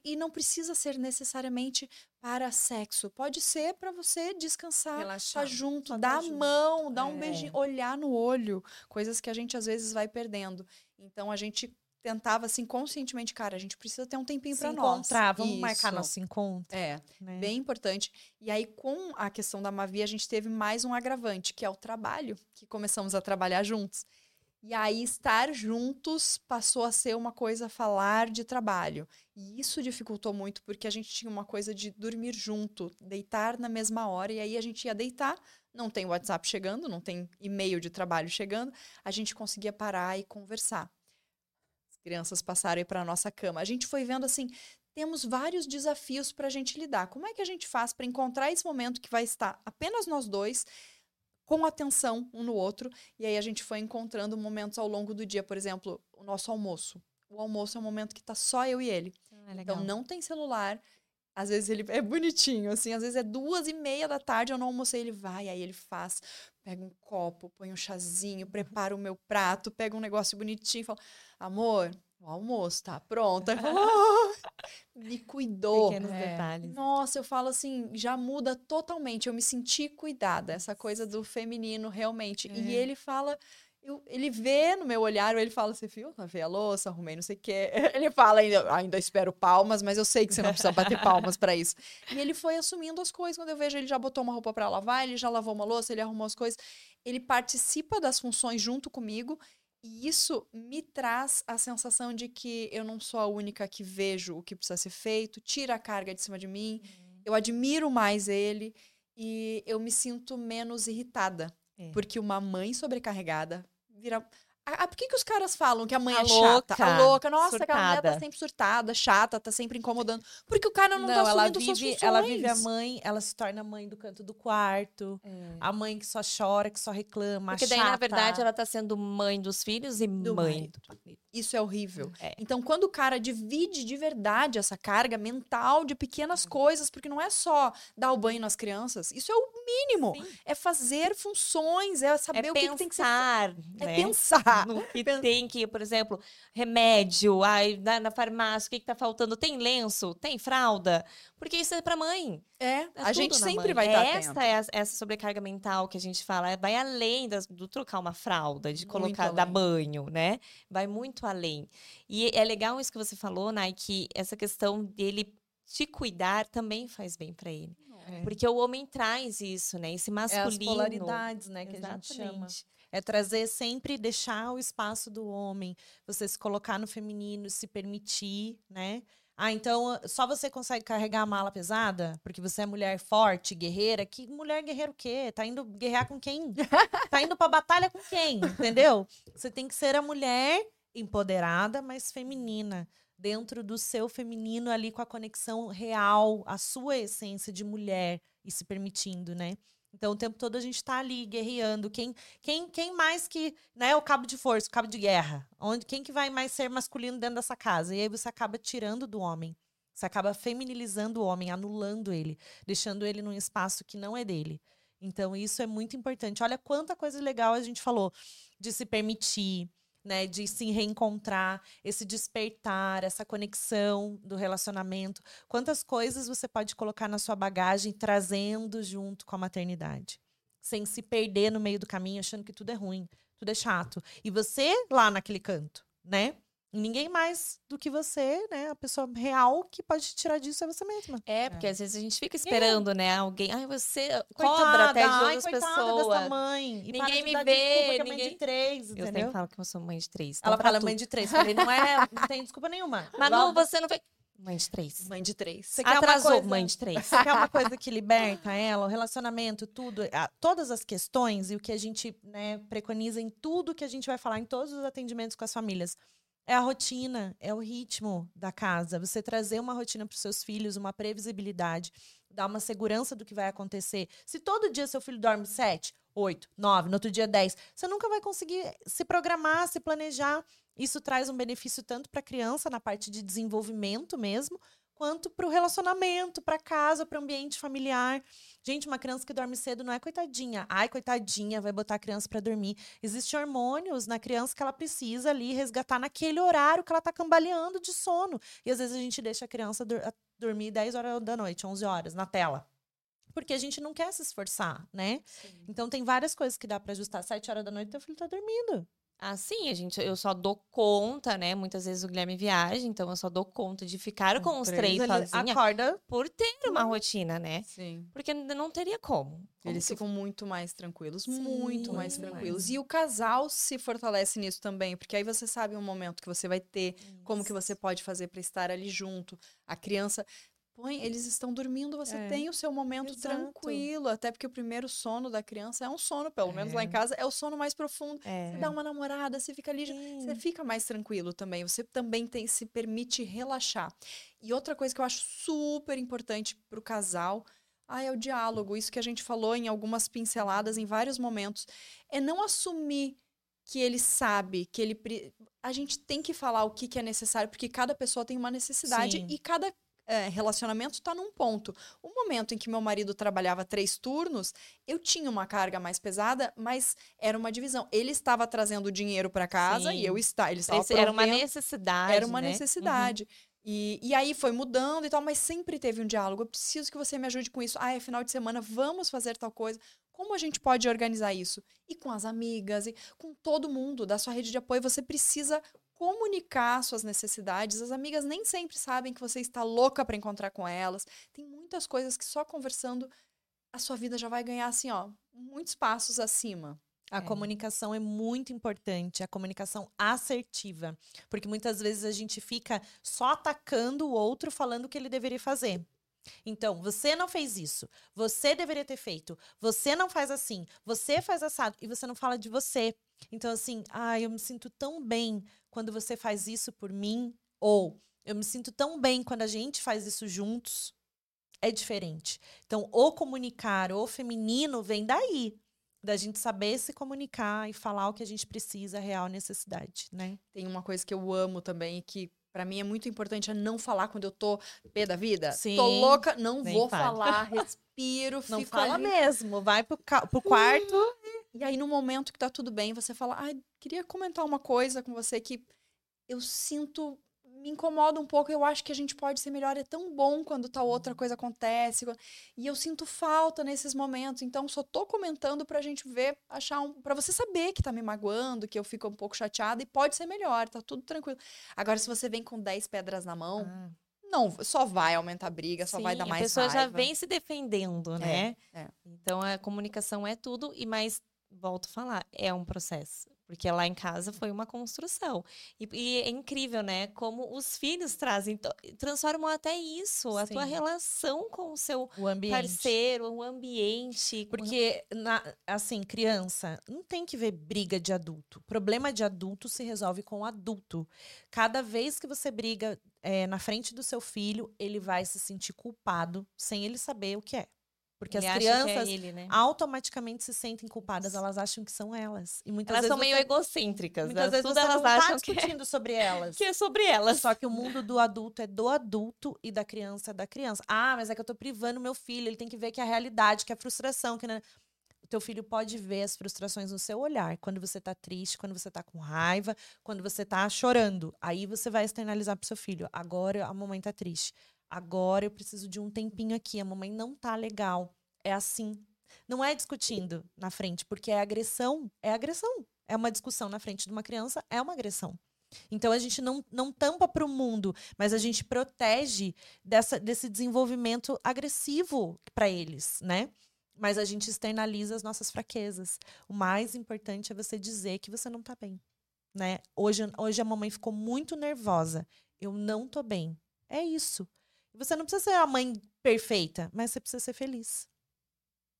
E- não precisa ser necessariamente para sexo. Pode ser para você descansar, Relaxar. estar junto, Só dar tá a junto. mão, dar um É. beijinho, olhar no olho. Coisas que a gente às vezes vai perdendo. Então a gente tentava assim conscientemente, cara, a gente precisa ter um tempinho para nós. encontrar, vamos marcar Isso. nosso encontro. É, né? bem importante. E aí, com a questão da Mavi, a gente teve mais um agravante, que é o trabalho, que começamos a trabalhar juntos. E aí, estar juntos passou a ser uma coisa falar de trabalho. E isso dificultou muito, porque a gente tinha uma coisa de dormir junto, deitar na mesma hora, e aí a gente ia deitar, não tem WhatsApp chegando, não tem e-mail de trabalho chegando, a gente conseguia parar e conversar. As crianças passaram para a nossa cama. A gente foi vendo assim, temos vários desafios para a gente lidar. Como é que a gente faz para encontrar esse momento que vai estar apenas nós dois, com atenção um no outro? E aí a gente foi encontrando momentos ao longo do dia, por exemplo, o nosso almoço. O almoço é um momento que tá só eu e ele. Ah, Então não tem celular. Às vezes ele é bonitinho, assim, às vezes é duas e meia da tarde, eu não almocei, ele vai, aí ele faz, pega um copo, põe um chazinho, prepara o meu prato, pega um negócio bonitinho e fala, amor, o almoço tá pronto. Aí fala, *laughs* "Ah", *laughs* me cuidou. Pequenos É. detalhes. Nossa, eu falo assim, já muda totalmente. Eu me senti cuidada, essa coisa do feminino, realmente. E É. ele fala, eu- ele vê no meu olhar, ele fala, você viu? Lavei a louça, arrumei não sei o quê. *laughs* Ele fala, ainda, ainda espero palmas, mas eu sei que você não precisa bater palmas pra isso. E ele foi assumindo as coisas. Quando eu vejo, ele já botou uma roupa pra lavar, ele já lavou uma louça, ele arrumou as coisas. Ele participa das funções junto comigo. E isso me traz a sensação de que eu não sou a única que vejo o que precisa ser feito, tira a carga de cima de mim, Uhum. eu admiro mais ele e eu me sinto menos irritada. É. Porque uma mãe sobrecarregada vira. Ah, por que, que os caras falam que a mãe A é chata? A louca, louca, nossa, aquela mulher tá surtada. sempre surtada, chata, tá sempre incomodando. Porque o cara não, tá ela assumindo suas vive, funções. ela vive a mãe, ela se torna a mãe do canto do quarto, a mãe que só chora, que só reclama, Porque daí, na verdade, ela tá sendo mãe dos filhos e do mãe. marido. Isso é horrível. É. Então, quando o cara divide de verdade essa carga mental de pequenas Uhum. coisas, porque não é só dar o banho nas crianças, isso é o mínimo. Sim. É fazer funções, é saber É o que, que tem que ser. pensar, É né? pensar. no que tem que, por exemplo, remédio, ai, na, na farmácia, o que, que tá faltando? Tem lenço? Tem fralda? Porque isso é pra mãe. É, É a gente sempre mãe. vai estar Essa atento. é a- essa sobrecarga mental que a gente fala, é- vai além das- do trocar uma fralda, de colocar, dar banho, né? Vai muito além. E é legal isso que você falou, Nai, que essa questão dele te cuidar também faz bem pra ele. É. Porque o homem traz isso, né? Esse É masculino. as polaridades, né, que a gente chama. Exatamente. É trazer sempre, deixar o espaço do homem, você se colocar no feminino, se permitir, né? Ah, então só você consegue carregar a mala pesada? Porque você é mulher forte, guerreira? Que mulher guerreira o quê? Tá indo guerrear com quem? *laughs* tá indo pra batalha com quem? Entendeu? Você tem que ser a mulher empoderada, mas feminina. Dentro do seu feminino ali com a conexão real, a sua essência de mulher e se permitindo, né? Então, o tempo todo a gente tá ali guerreando. Quem, quem, quem mais que, né, o cabo de força, o cabo de guerra? Onde, quem que vai mais ser masculino dentro dessa casa? E aí você acaba tirando do homem. Você acaba feminilizando o homem, anulando ele, deixando ele num espaço que não é dele. Então, isso é muito importante. Olha quanta coisa legal a gente falou de se permitir, né, de se reencontrar, esse despertar, essa conexão do relacionamento. Quantas coisas você pode colocar na sua bagagem trazendo junto com a maternidade, sem se perder no meio do caminho, achando que tudo é ruim, tudo é chato. E você lá naquele canto, né? Ninguém mais do que você, né? A pessoa real que pode te tirar disso é você mesma. É, porque às vezes a gente fica esperando, né? Alguém. Ai, você cobra Coitada, até de ai, outras coitada pessoas. dessa mãe. E Ninguém me vê, desculpa que é mãe ninguém- de três, Eu sempre entendeu? falo que eu sou mãe de três. Ela então fala pra mãe de três. Falei, não é, não tem desculpa nenhuma. *laughs* Manu, você não foi. Mãe de três. Mãe de três. Você quer uma Atrasou, coisa- mãe de três. Você quer uma coisa que liberta ela, o relacionamento, tudo, a- todas as questões e o que a gente né, preconiza em tudo que a gente vai falar em todos os atendimentos com as famílias. É a rotina, é o ritmo da casa. Você trazer uma rotina para os seus filhos, uma previsibilidade, dar uma segurança do que vai acontecer. Se todo dia seu filho dorme sete, oito, nove, no outro dia dez, você nunca vai conseguir se programar, se planejar. Isso traz um benefício tanto para a criança na parte de desenvolvimento mesmo, quanto para o relacionamento, para casa, para o ambiente familiar. Gente, uma criança que dorme cedo não é coitadinha. Ai, coitadinha, vai botar a criança para dormir. Existem hormônios na criança que ela precisa ali resgatar naquele horário que ela tá cambaleando de sono. E às vezes a gente deixa a criança dormir 10 horas da noite, 11 horas na tela. Porque a gente não quer se esforçar, né? Então tem várias coisas que dá para ajustar. 7 horas da noite, teu filho tá dormindo. Assim, a gente, eu só dou conta, né? Muitas vezes o Guilherme viaja, então eu só dou conta de ficar com os três sozinha acorda. por ter uma rotina, né? Sim. Porque não teria como. Eles ficam muito mais tranquilos, Sim, muito mais muito tranquilos. mais. E o casal se fortalece nisso também, porque aí você sabe o momento que você vai ter, como que você pode fazer para estar ali junto. A criança põe, eles estão dormindo, você É. tem o seu momento Exato. tranquilo, até porque o primeiro sono da criança é um sono, pelo menos lá em É. casa, é o sono mais profundo. É. Você dá uma namorada, você fica ali, você Sim. fica mais tranquilo também. Você também tem, se permite relaxar. E outra coisa que eu acho super importante pro casal, ah, é o diálogo. Isso que a gente falou em algumas pinceladas, em vários momentos. É não assumir que ele sabe, que ele. A gente tem que falar o que, que é necessário, porque cada pessoa tem uma necessidade Sim. e cada. É, relacionamento está num ponto. O momento em que meu marido trabalhava três turnos, eu tinha uma carga mais pesada, mas era uma divisão. Ele estava trazendo dinheiro para casa Sim. e eu estava. Ele estava era uma necessidade. era uma né? necessidade. E, e aí foi mudando e tal, mas sempre teve um diálogo. Eu preciso que você me ajude com isso. Ah, é final de semana, vamos fazer tal coisa. Como a gente pode organizar isso? E com as amigas, e com todo mundo da sua rede de apoio, você precisa comunicar suas necessidades. As amigas nem sempre sabem que você está louca para encontrar com elas. Tem muitas coisas que só conversando a sua vida já vai ganhar assim, ó, muitos passos acima. A É. comunicação é muito importante, a comunicação assertiva. Porque muitas vezes a gente fica só atacando o outro falando o que ele deveria fazer. Então, você não fez isso, você deveria ter feito, você não faz assim, você faz assado, e você não fala de você. Então, assim, ah, eu me sinto tão bem quando você faz isso por mim, ou eu me sinto tão bem quando a gente faz isso juntos. É diferente. Então, o comunicar, o feminino vem daí da gente saber se comunicar e falar o que a gente precisa, a real necessidade, né? Tem uma coisa que eu amo também, que pra mim é muito importante, é não falar quando eu tô pé da vida. Sim. Tô louca, não vou fale. falar, *laughs* respiro, Não fico fala ali. mesmo, vai pro, pro quarto. E aí, no momento que tá tudo bem, você fala, ai, queria comentar uma coisa com você que eu sinto, me incomoda um pouco, eu acho que a gente pode ser melhor, é tão bom quando tal outra coisa acontece, e eu sinto falta nesses momentos, então só tô comentando pra gente ver, achar um, pra você saber que tá me magoando, que eu fico um pouco chateada, e pode ser melhor, tá tudo tranquilo. Agora, se você vem com 10 pedras na mão, Ah, não, só vai aumentar a briga, só vai Sim, dar mais A pessoa já raiva. vem se defendendo, né? é. Então a comunicação é tudo, e mais, volto a falar, é um processo. Porque lá em casa foi uma construção. E, e é incrível, né? Como os filhos trazem, transformam até isso, a tua Sim. relação com o seu o parceiro, o ambiente. Porque, na- assim, criança não tem que ver briga de adulto. Problema de adulto se resolve com o adulto. Cada vez que você briga é, na frente do seu filho, ele vai se sentir culpado sem ele saber o que é. Porque as é crianças ele, né? automaticamente se sentem culpadas, elas acham que são elas. E muitas Elas vezes são meio você, egocêntricas. muitas elas- vezes você elas não tá que é, discutindo sobre elas. *laughs* que é sobre elas. Só que o mundo do adulto é do adulto e da criança é da criança. Ah, mas é que eu tô privando meu filho, ele tem que ver que é a realidade, que é a frustração, que né? o teu filho pode ver as frustrações no seu olhar, quando você tá triste, quando você tá com raiva, quando você tá chorando. Aí você vai externalizar pro seu filho. Agora a mamãe tá triste. Agora eu preciso de um tempinho aqui, a mamãe não tá legal. É assim. Não é discutindo na frente, porque é agressão, é agressão. É uma discussão na frente de uma criança, é uma agressão. Então a gente não, não tampa para o mundo, mas a gente protege dessa, desse desenvolvimento agressivo para eles, né? Mas a gente externaliza as nossas fraquezas. O mais importante é você dizer que você não tá bem, né? Hoje, hoje a mamãe ficou muito nervosa. Eu não tô bem. É isso. Você não precisa ser a mãe perfeita, mas você precisa ser feliz.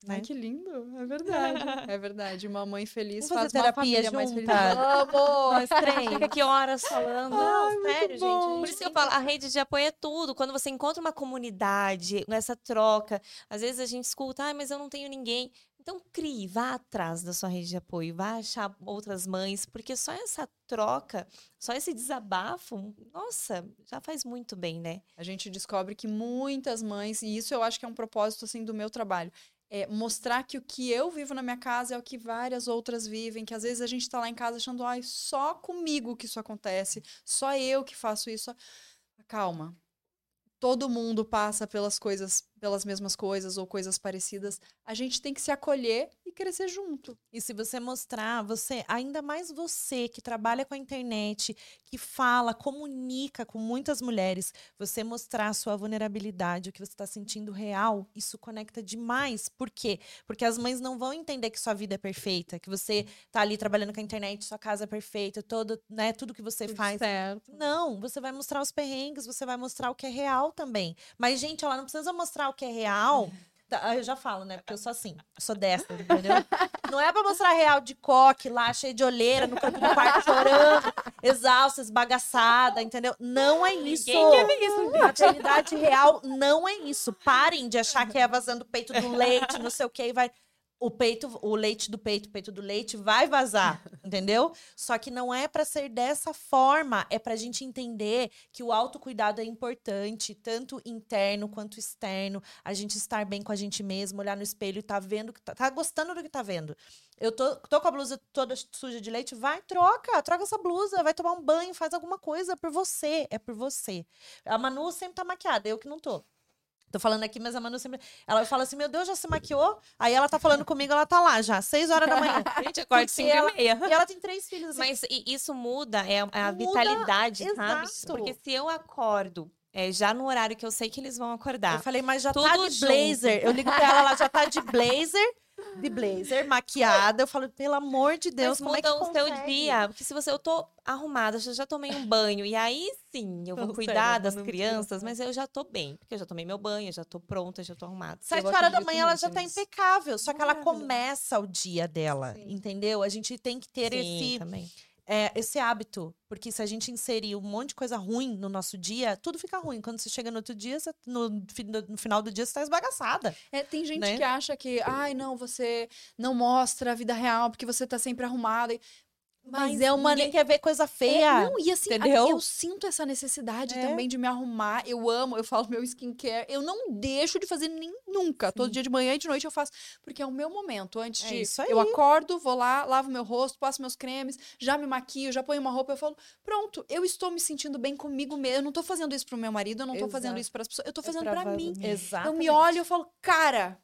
Ai, né? que lindo. É *laughs* verdade. É verdade. Uma mãe feliz Vamos faz uma terapia família mais feliz. Vamos! Nós três. Fica aqui horas falando. Não, Ai, muito sério, bom. gente. Por isso que eu falo, a rede de apoio é tudo. Quando você encontra uma comunidade, essa troca, às vezes a gente escuta, ah, mas eu não tenho ninguém. Então crie, vá atrás da sua rede de apoio, vá achar outras mães, porque só essa troca, só esse desabafo, nossa, já faz muito bem, né? A gente descobre que muitas mães, e isso eu acho que é um propósito assim do meu trabalho, é mostrar que o que eu vivo na minha casa é o que várias outras vivem, que às vezes a gente tá lá em casa achando, ai, só comigo que isso acontece, só eu que faço isso. Calma. Todo mundo passa pelas coisas, pelas mesmas coisas ou coisas parecidas. A gente tem que se acolher e crescer junto. E se você mostrar, você, ainda mais você que trabalha com a internet, que fala, comunica com muitas mulheres, você mostrar a sua vulnerabilidade, o que você está sentindo real, isso conecta demais. Por quê? Porque as mães não vão entender que sua vida é perfeita, que você tá ali trabalhando com a internet, sua casa é perfeita, todo, né, tudo que você faz. certo. Não, você vai mostrar os perrengues, você vai mostrar o que é real também. Mas, gente, ela não precisa mostrar o que é real. Tá, Eu já falo, né? Porque eu sou assim, eu sou dessa, entendeu? *laughs* Não é pra mostrar real de coque lá, cheio de olheira, no canto do quarto chorando, exausta, esbagaçada, entendeu? Não é isso. Maternidade real não é isso. Parem de achar que é vazando o peito do leite, não sei o que, e vai. O peito, o leite do peito, o peito do leite vai vazar, *laughs* entendeu? Só que não é pra ser dessa forma, é pra gente entender que o autocuidado é importante, tanto interno quanto externo, a gente estar bem com a gente mesmo, olhar no espelho e tá vendo, que tá, tá gostando do que tá vendo. Eu tô, tô com a blusa toda suja de leite, vai, troca, troca essa blusa, vai tomar um banho, faz alguma coisa por você, é por você. A Manu sempre tá maquiada, eu que não tô. Tô falando aqui, mas a Manu sempre. Ela fala assim: Meu Deus, já se maquiou? Aí ela tá falando comigo, ela tá lá já, seis horas da manhã. *laughs* Gente, acorda Porque 5 ela- e meia. E ela tem três filhos. assim. Mas isso muda, é a- Muda, vitalidade, sabe? exato. Porque se eu acordo é, já no horário que eu sei que eles vão acordar. Eu falei, mas já tá Tudo de junto. blazer. Eu ligo pra ela, ela já tá de blazer, de blazer, maquiada. Eu falo, pelo amor de Deus, Mas como é que muda o seu consegue? dia. Porque se você, eu tô arrumada, já, já tomei um banho. E aí sim, eu vou *laughs* Não, cuidar sério, das crianças, mas eu já tô bem. Porque eu já tomei meu banho, já tô pronta, já tô arrumada. Sete Eu horas da manhã ela já tá impecável, só que ela começa o dia dela, Sim. entendeu? A gente tem que ter Sim, esse, também. É, esse hábito, porque se a gente inserir um monte de coisa ruim no nosso dia, tudo fica ruim. Quando você chega no outro dia, você- no, fi- no final do dia, você tá esbagaçada. É, tem gente Né? que acha que, ai, não, você não mostra a vida real porque você tá sempre arrumada. E- Mas, é uma. Ninguém quer ver coisa É, feia. não, e assim, a- entendeu? eu sinto essa necessidade É. também de me arrumar. Eu amo, eu falo meu skincare. Eu não deixo de fazer nem nunca. Todo Sim. dia de manhã e de noite eu faço. Porque é o meu momento. Antes É de. isso Eu aí. acordo, vou lá, lavo meu rosto, passo meus cremes, já me maquio, já ponho uma roupa. Eu falo, pronto, eu estou me sentindo bem comigo mesmo. Eu não tô fazendo isso pro meu marido, eu não tô fazendo Exato. isso pras pessoas. Eu tô É fazendo pra pra, mim. Exatamente. Eu me olho e eu falo, cara,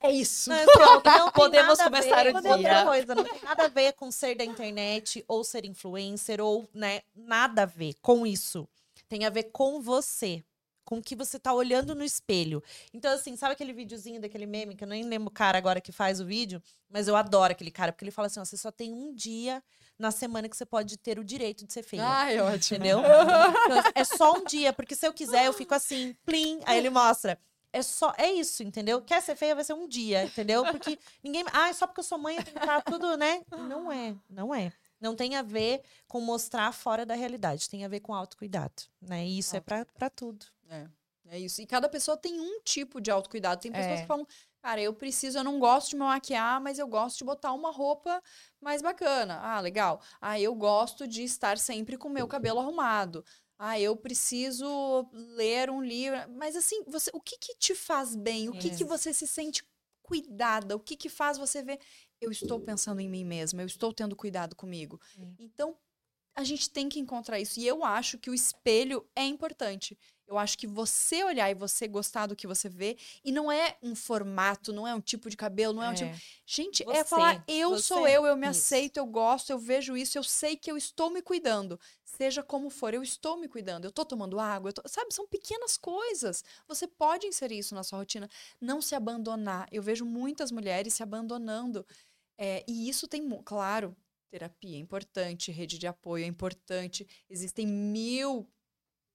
é isso. Não, pronto, não Podemos nada a começar ver o dia. outra coisa. Não tem nada a ver com ser da internet ou ser influencer ou, né, nada a ver com isso. Tem a ver com você. Com o que você tá olhando no espelho. Então, assim, sabe aquele videozinho daquele meme, que eu nem lembro o cara agora que faz o vídeo, mas eu adoro aquele cara, porque ele fala assim: ó, você só tem um dia na semana que você pode ter o direito de ser feia. Ai, ótimo. Entendeu? *laughs* Então, é só um dia, porque se eu quiser, eu fico assim, plim, aí ele mostra. É só, é isso, entendeu? Quer ser feia, vai ser um dia, entendeu? Porque *laughs* ninguém. Ah, é só porque eu sou mãe, eu tenho que estar tudo, né? Não é, não é. Não tem a ver com mostrar fora da realidade, tem a ver com autocuidado, né? E isso é pra, pra tudo. É, é isso. E cada pessoa tem um tipo de autocuidado. Tem pessoas É. que falam, cara, eu preciso, eu não gosto de me maquiar, mas eu gosto de botar uma roupa mais bacana. Ah, legal. Ah, eu gosto de estar sempre com o meu cabelo arrumado. Ah, eu preciso ler um livro. Mas assim, você, o que que te faz bem? O que É. que você se sente cuidada? O que que faz você ver, eu estou pensando em mim mesma, eu estou tendo cuidado comigo. É. Então, a gente tem que encontrar isso. E eu acho que o espelho é importante. Eu acho que você olhar e você gostar do que você vê, e não é um formato, não é um tipo de cabelo, não é, um tipo. Gente, é Você, falar, eu sou eu, eu me Isso. aceito, eu gosto, eu vejo isso, eu sei que eu estou me cuidando. Seja como for, eu estou me cuidando, eu estou tomando água, tô- sabe? São pequenas coisas. Você pode inserir isso na sua rotina. Não se abandonar. Eu vejo muitas mulheres se abandonando. É, e isso tem, claro, terapia é importante, rede de apoio é importante. Existem mil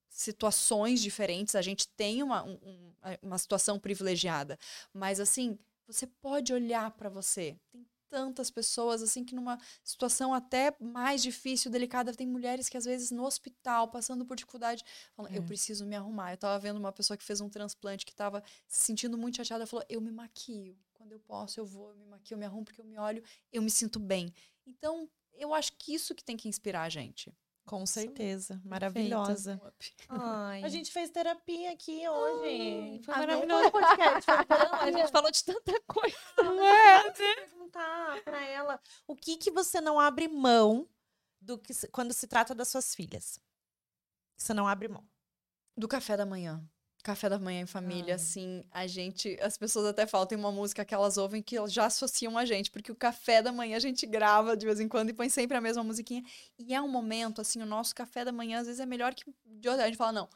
situações diferentes. A gente tem uma, um- um- uma situação privilegiada. Mas, assim, você pode olhar para você. Tem tantas pessoas, assim, que numa situação até mais difícil, delicada, tem mulheres que, às vezes, no hospital, passando por dificuldade, falam, eu É. preciso me arrumar. Eu tava vendo uma pessoa que fez um transplante, que tava se sentindo muito chateada, falou, eu me maquio. Quando eu posso, eu vou, eu me maquio, eu me arrumo, porque eu me olho, eu me sinto bem. Então, eu acho que isso que tem que inspirar a gente. Com certeza. Maravilhosa. Ai. A gente fez terapia aqui hoje. foi Ah, não maravilhoso. foi podcast, foi *laughs* Não, terapia. a gente falou de tanta coisa. perguntar pra ela o que que você não abre mão do que quando se trata das suas filhas. Você não abre mão. Do café da manhã. Café da manhã em família, Ai. assim, a gente. As pessoas até falam, tem uma música que elas ouvem que elas já associam a gente, porque o café da manhã a gente grava de vez em quando e põe sempre a mesma musiquinha. E é um momento, assim, o nosso café da manhã às vezes é melhor que de outra. A gente fala, não,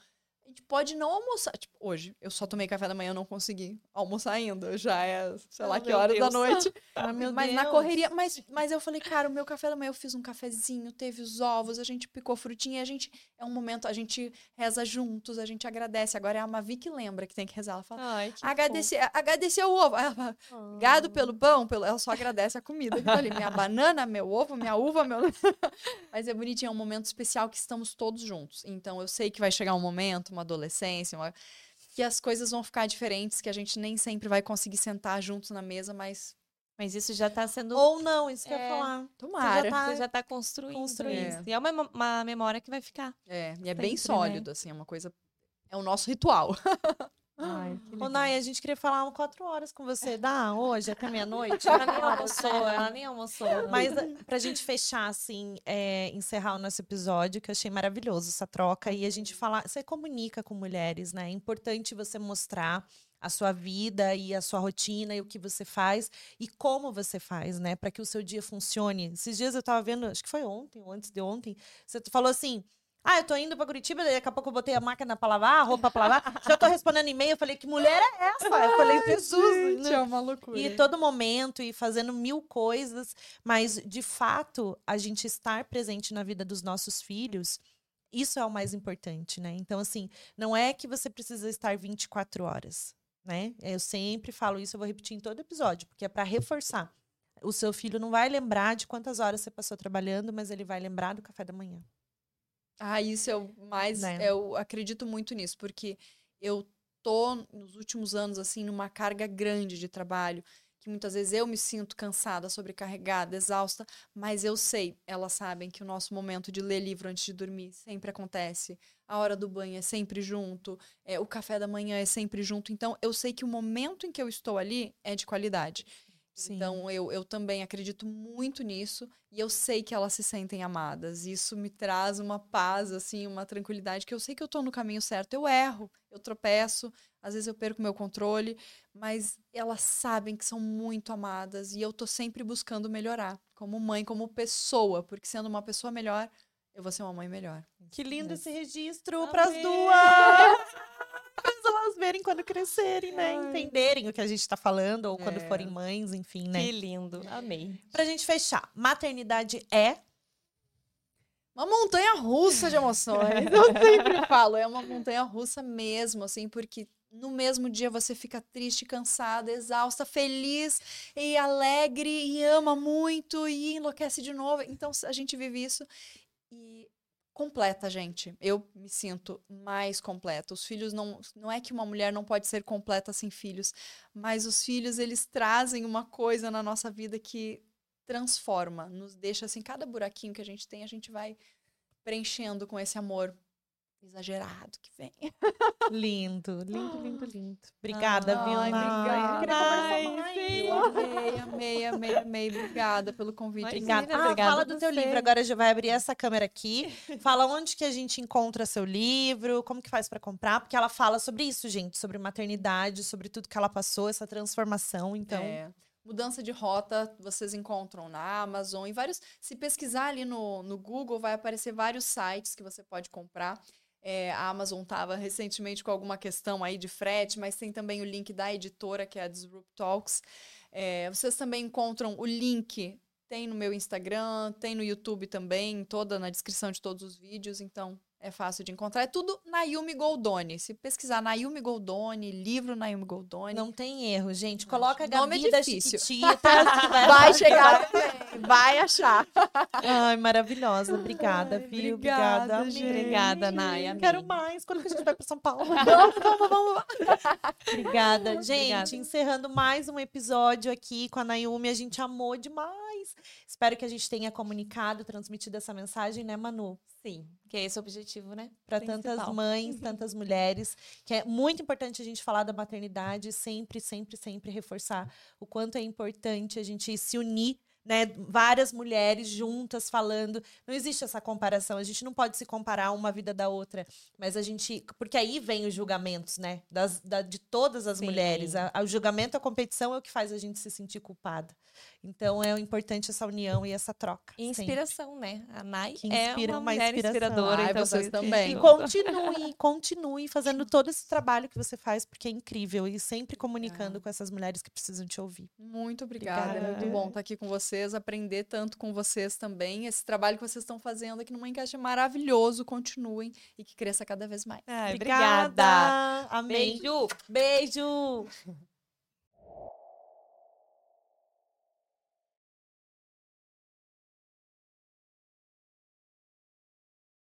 a gente pode não almoçar. Tipo, hoje, eu só tomei café da manhã, eu não consegui almoçar ainda. Já é, sei lá Oh, que horas da Deus. noite. *laughs* Ah, mas na Deus. correria, mas, mas eu falei, cara, o meu café da manhã eu fiz um cafezinho, teve os ovos, a gente picou frutinha, e a gente é um momento, a gente reza juntos, a gente agradece. Agora é a Mavi que lembra que tem que rezar. Ela fala, Ai, agradecer, agradecer o ovo. Ela fala, obrigado pelo pão, pelo... ela só agradece a comida. tá ali, minha banana, meu ovo, minha uva, meu. *laughs* Mas é bonitinho, é um momento especial que estamos todos juntos. Então eu sei que vai chegar um momento, uma adolescência, uma- que as coisas vão ficar diferentes, que a gente nem sempre vai conseguir sentar juntos na mesa, mas Mas isso já tá sendo. Ou não, isso que eu ia É. falar. tomara. tá Você já tá construindo, construindo. isso. E é uma, uma memória que vai ficar. É, e é bem né? sólido, assim, é uma coisa. É o nosso ritual. *laughs* Ai, que Ô, Nai, a gente queria falar quatro horas com você. Dá hoje, até meia-noite? Ela nem almoçou, ela nem almoçou. Mas eh, pra gente fechar, assim, é, encerrar o nosso episódio, que eu achei maravilhoso essa troca, e a gente falar. Você comunica com mulheres, né? É importante você mostrar a sua vida e a sua rotina e o que você faz e como você faz, né? Para que o seu dia funcione. Esses dias eu tava vendo, acho que foi ontem ou antes de ontem, você falou assim. Ah, eu tô indo pra Curitiba, daqui a pouco eu botei a máquina pra lavar, a roupa pra lavar. Já tô respondendo e-mail. Eu falei, que mulher é essa? Eu falei, Jesus. Gente, é uma loucura. E todo momento, e fazendo mil coisas. Mas, de fato, a gente estar presente na vida dos nossos filhos, isso é o mais importante, né? Então, assim, não é que você precisa estar 24 horas, né? Eu sempre falo isso, eu vou repetir em todo episódio, porque é para reforçar. O seu filho não vai lembrar de quantas horas você passou trabalhando, mas ele vai lembrar do café da manhã. Ah, isso é o mais. Né? Eu acredito muito nisso, porque eu tô nos últimos anos, assim, numa carga grande de trabalho, que muitas vezes eu me sinto cansada, sobrecarregada, exausta, mas eu sei, elas sabem que o nosso momento de ler livro antes de dormir sempre acontece. A hora do banho é sempre junto, é, o café da manhã é sempre junto. Então, eu sei que o momento em que eu estou ali é de qualidade. Sim. Então, eu, eu também acredito muito nisso e eu sei que elas se sentem amadas. Isso me traz uma paz, assim, uma tranquilidade, que eu sei que eu tô no caminho certo. Eu erro, eu tropeço, às vezes eu perco meu controle, mas elas sabem que são muito amadas e eu tô sempre buscando melhorar, como mãe, como pessoa, porque sendo uma pessoa melhor, eu vou ser uma mãe melhor. Que lindo Mas- esse registro para as duas! *laughs* Elas verem quando crescerem, né? Ai. Entenderem o que a gente tá falando, ou quando É. forem mães, enfim, né? Que lindo. Amei. Pra gente fechar, maternidade é Uma montanha russa de emoções. *laughs* Eu sempre falo, é uma montanha russa mesmo, assim, porque no mesmo dia você fica triste, cansada, exausta, feliz e alegre e ama muito e enlouquece de novo. Então a gente vive isso e completa, gente. Eu me sinto mais completa. Os filhos não, não é que uma mulher não pode ser completa sem filhos, mas os filhos eles trazem uma coisa na nossa vida que transforma, nos deixa assim, cada buraquinho que a gente tem, a gente vai preenchendo com esse amor exagerado que vem. lindo, lindo, lindo, lindo. Obrigada, Ai, viu, Nai? obrigada. Eu queria conversar Ai, sim. Eu amei, amei, amei, amei. Obrigada pelo convite. Imagina. Obrigada. Ah, obrigada fala do teu livro. Agora já vai abrir essa câmera aqui. Fala onde que a gente encontra seu livro, como que faz pra comprar, porque ela fala sobre isso, gente, sobre maternidade, sobre tudo que ela passou, essa transformação. Então, É, mudança de rota, vocês encontram na Amazon e vários. Se pesquisar ali no, no Google, vai aparecer vários sites que você pode comprar. É, a Amazon estava recentemente com alguma questão aí de frete, mas tem também o link da editora, que é a Disrupt Talks. É, vocês também encontram o link, tem no meu Instagram, tem no YouTube também, toda na descrição de todos os vídeos, então é fácil de encontrar. É tudo Nayumi Goldoni. Se pesquisar Nayumi Goldoni, livro Nayumi Goldoni, não tem erro, gente. Coloca a é Gabi das difícil. Chiquititas. *laughs* que vai chegar também, vai achar. Ai, maravilhosa. Obrigada, Ai, viu? obrigada, Obrigada, gente. Obrigada, Nay, amei. Quero mais. Quando que a gente vai para São Paulo? *laughs* vamos, vamos, vamos. Obrigada. Gente, Obrigada. encerrando mais um episódio aqui com a Nayumi. A gente amou demais. Espero que a gente tenha comunicado, transmitido essa mensagem, né, Manu? Sim, que é esse o objetivo, né? Para tantas mães, tantas mulheres, que é muito importante a gente falar da maternidade, sempre, sempre, sempre reforçar o quanto é importante a gente se unir, né? Várias mulheres juntas falando. Não existe essa comparação, a gente não pode se comparar uma vida da outra, mas a gente. Porque aí vem os julgamentos, né? Das, da- de todas as Sim. mulheres. A- a- o julgamento, a competição é o que faz a gente se sentir culpada. Então é importante essa união e essa troca. E sempre. inspiração, né? A Nai Que é inspira uma uma mulher inspiração. inspiradora. Ai, então vocês eu- também. E *laughs* continue, continue fazendo todo esse trabalho que você faz, porque é incrível. E sempre comunicando com essas mulheres que precisam te ouvir. Muito obrigada. Obrigada. É muito bom estar aqui com vocês, aprender tanto com vocês também. Esse trabalho que vocês estão fazendo aqui no Mãecast é maravilhoso. Continuem e que cresça cada vez mais. Ai, Obrigada. obrigada. Amém. Beijo. Beijo.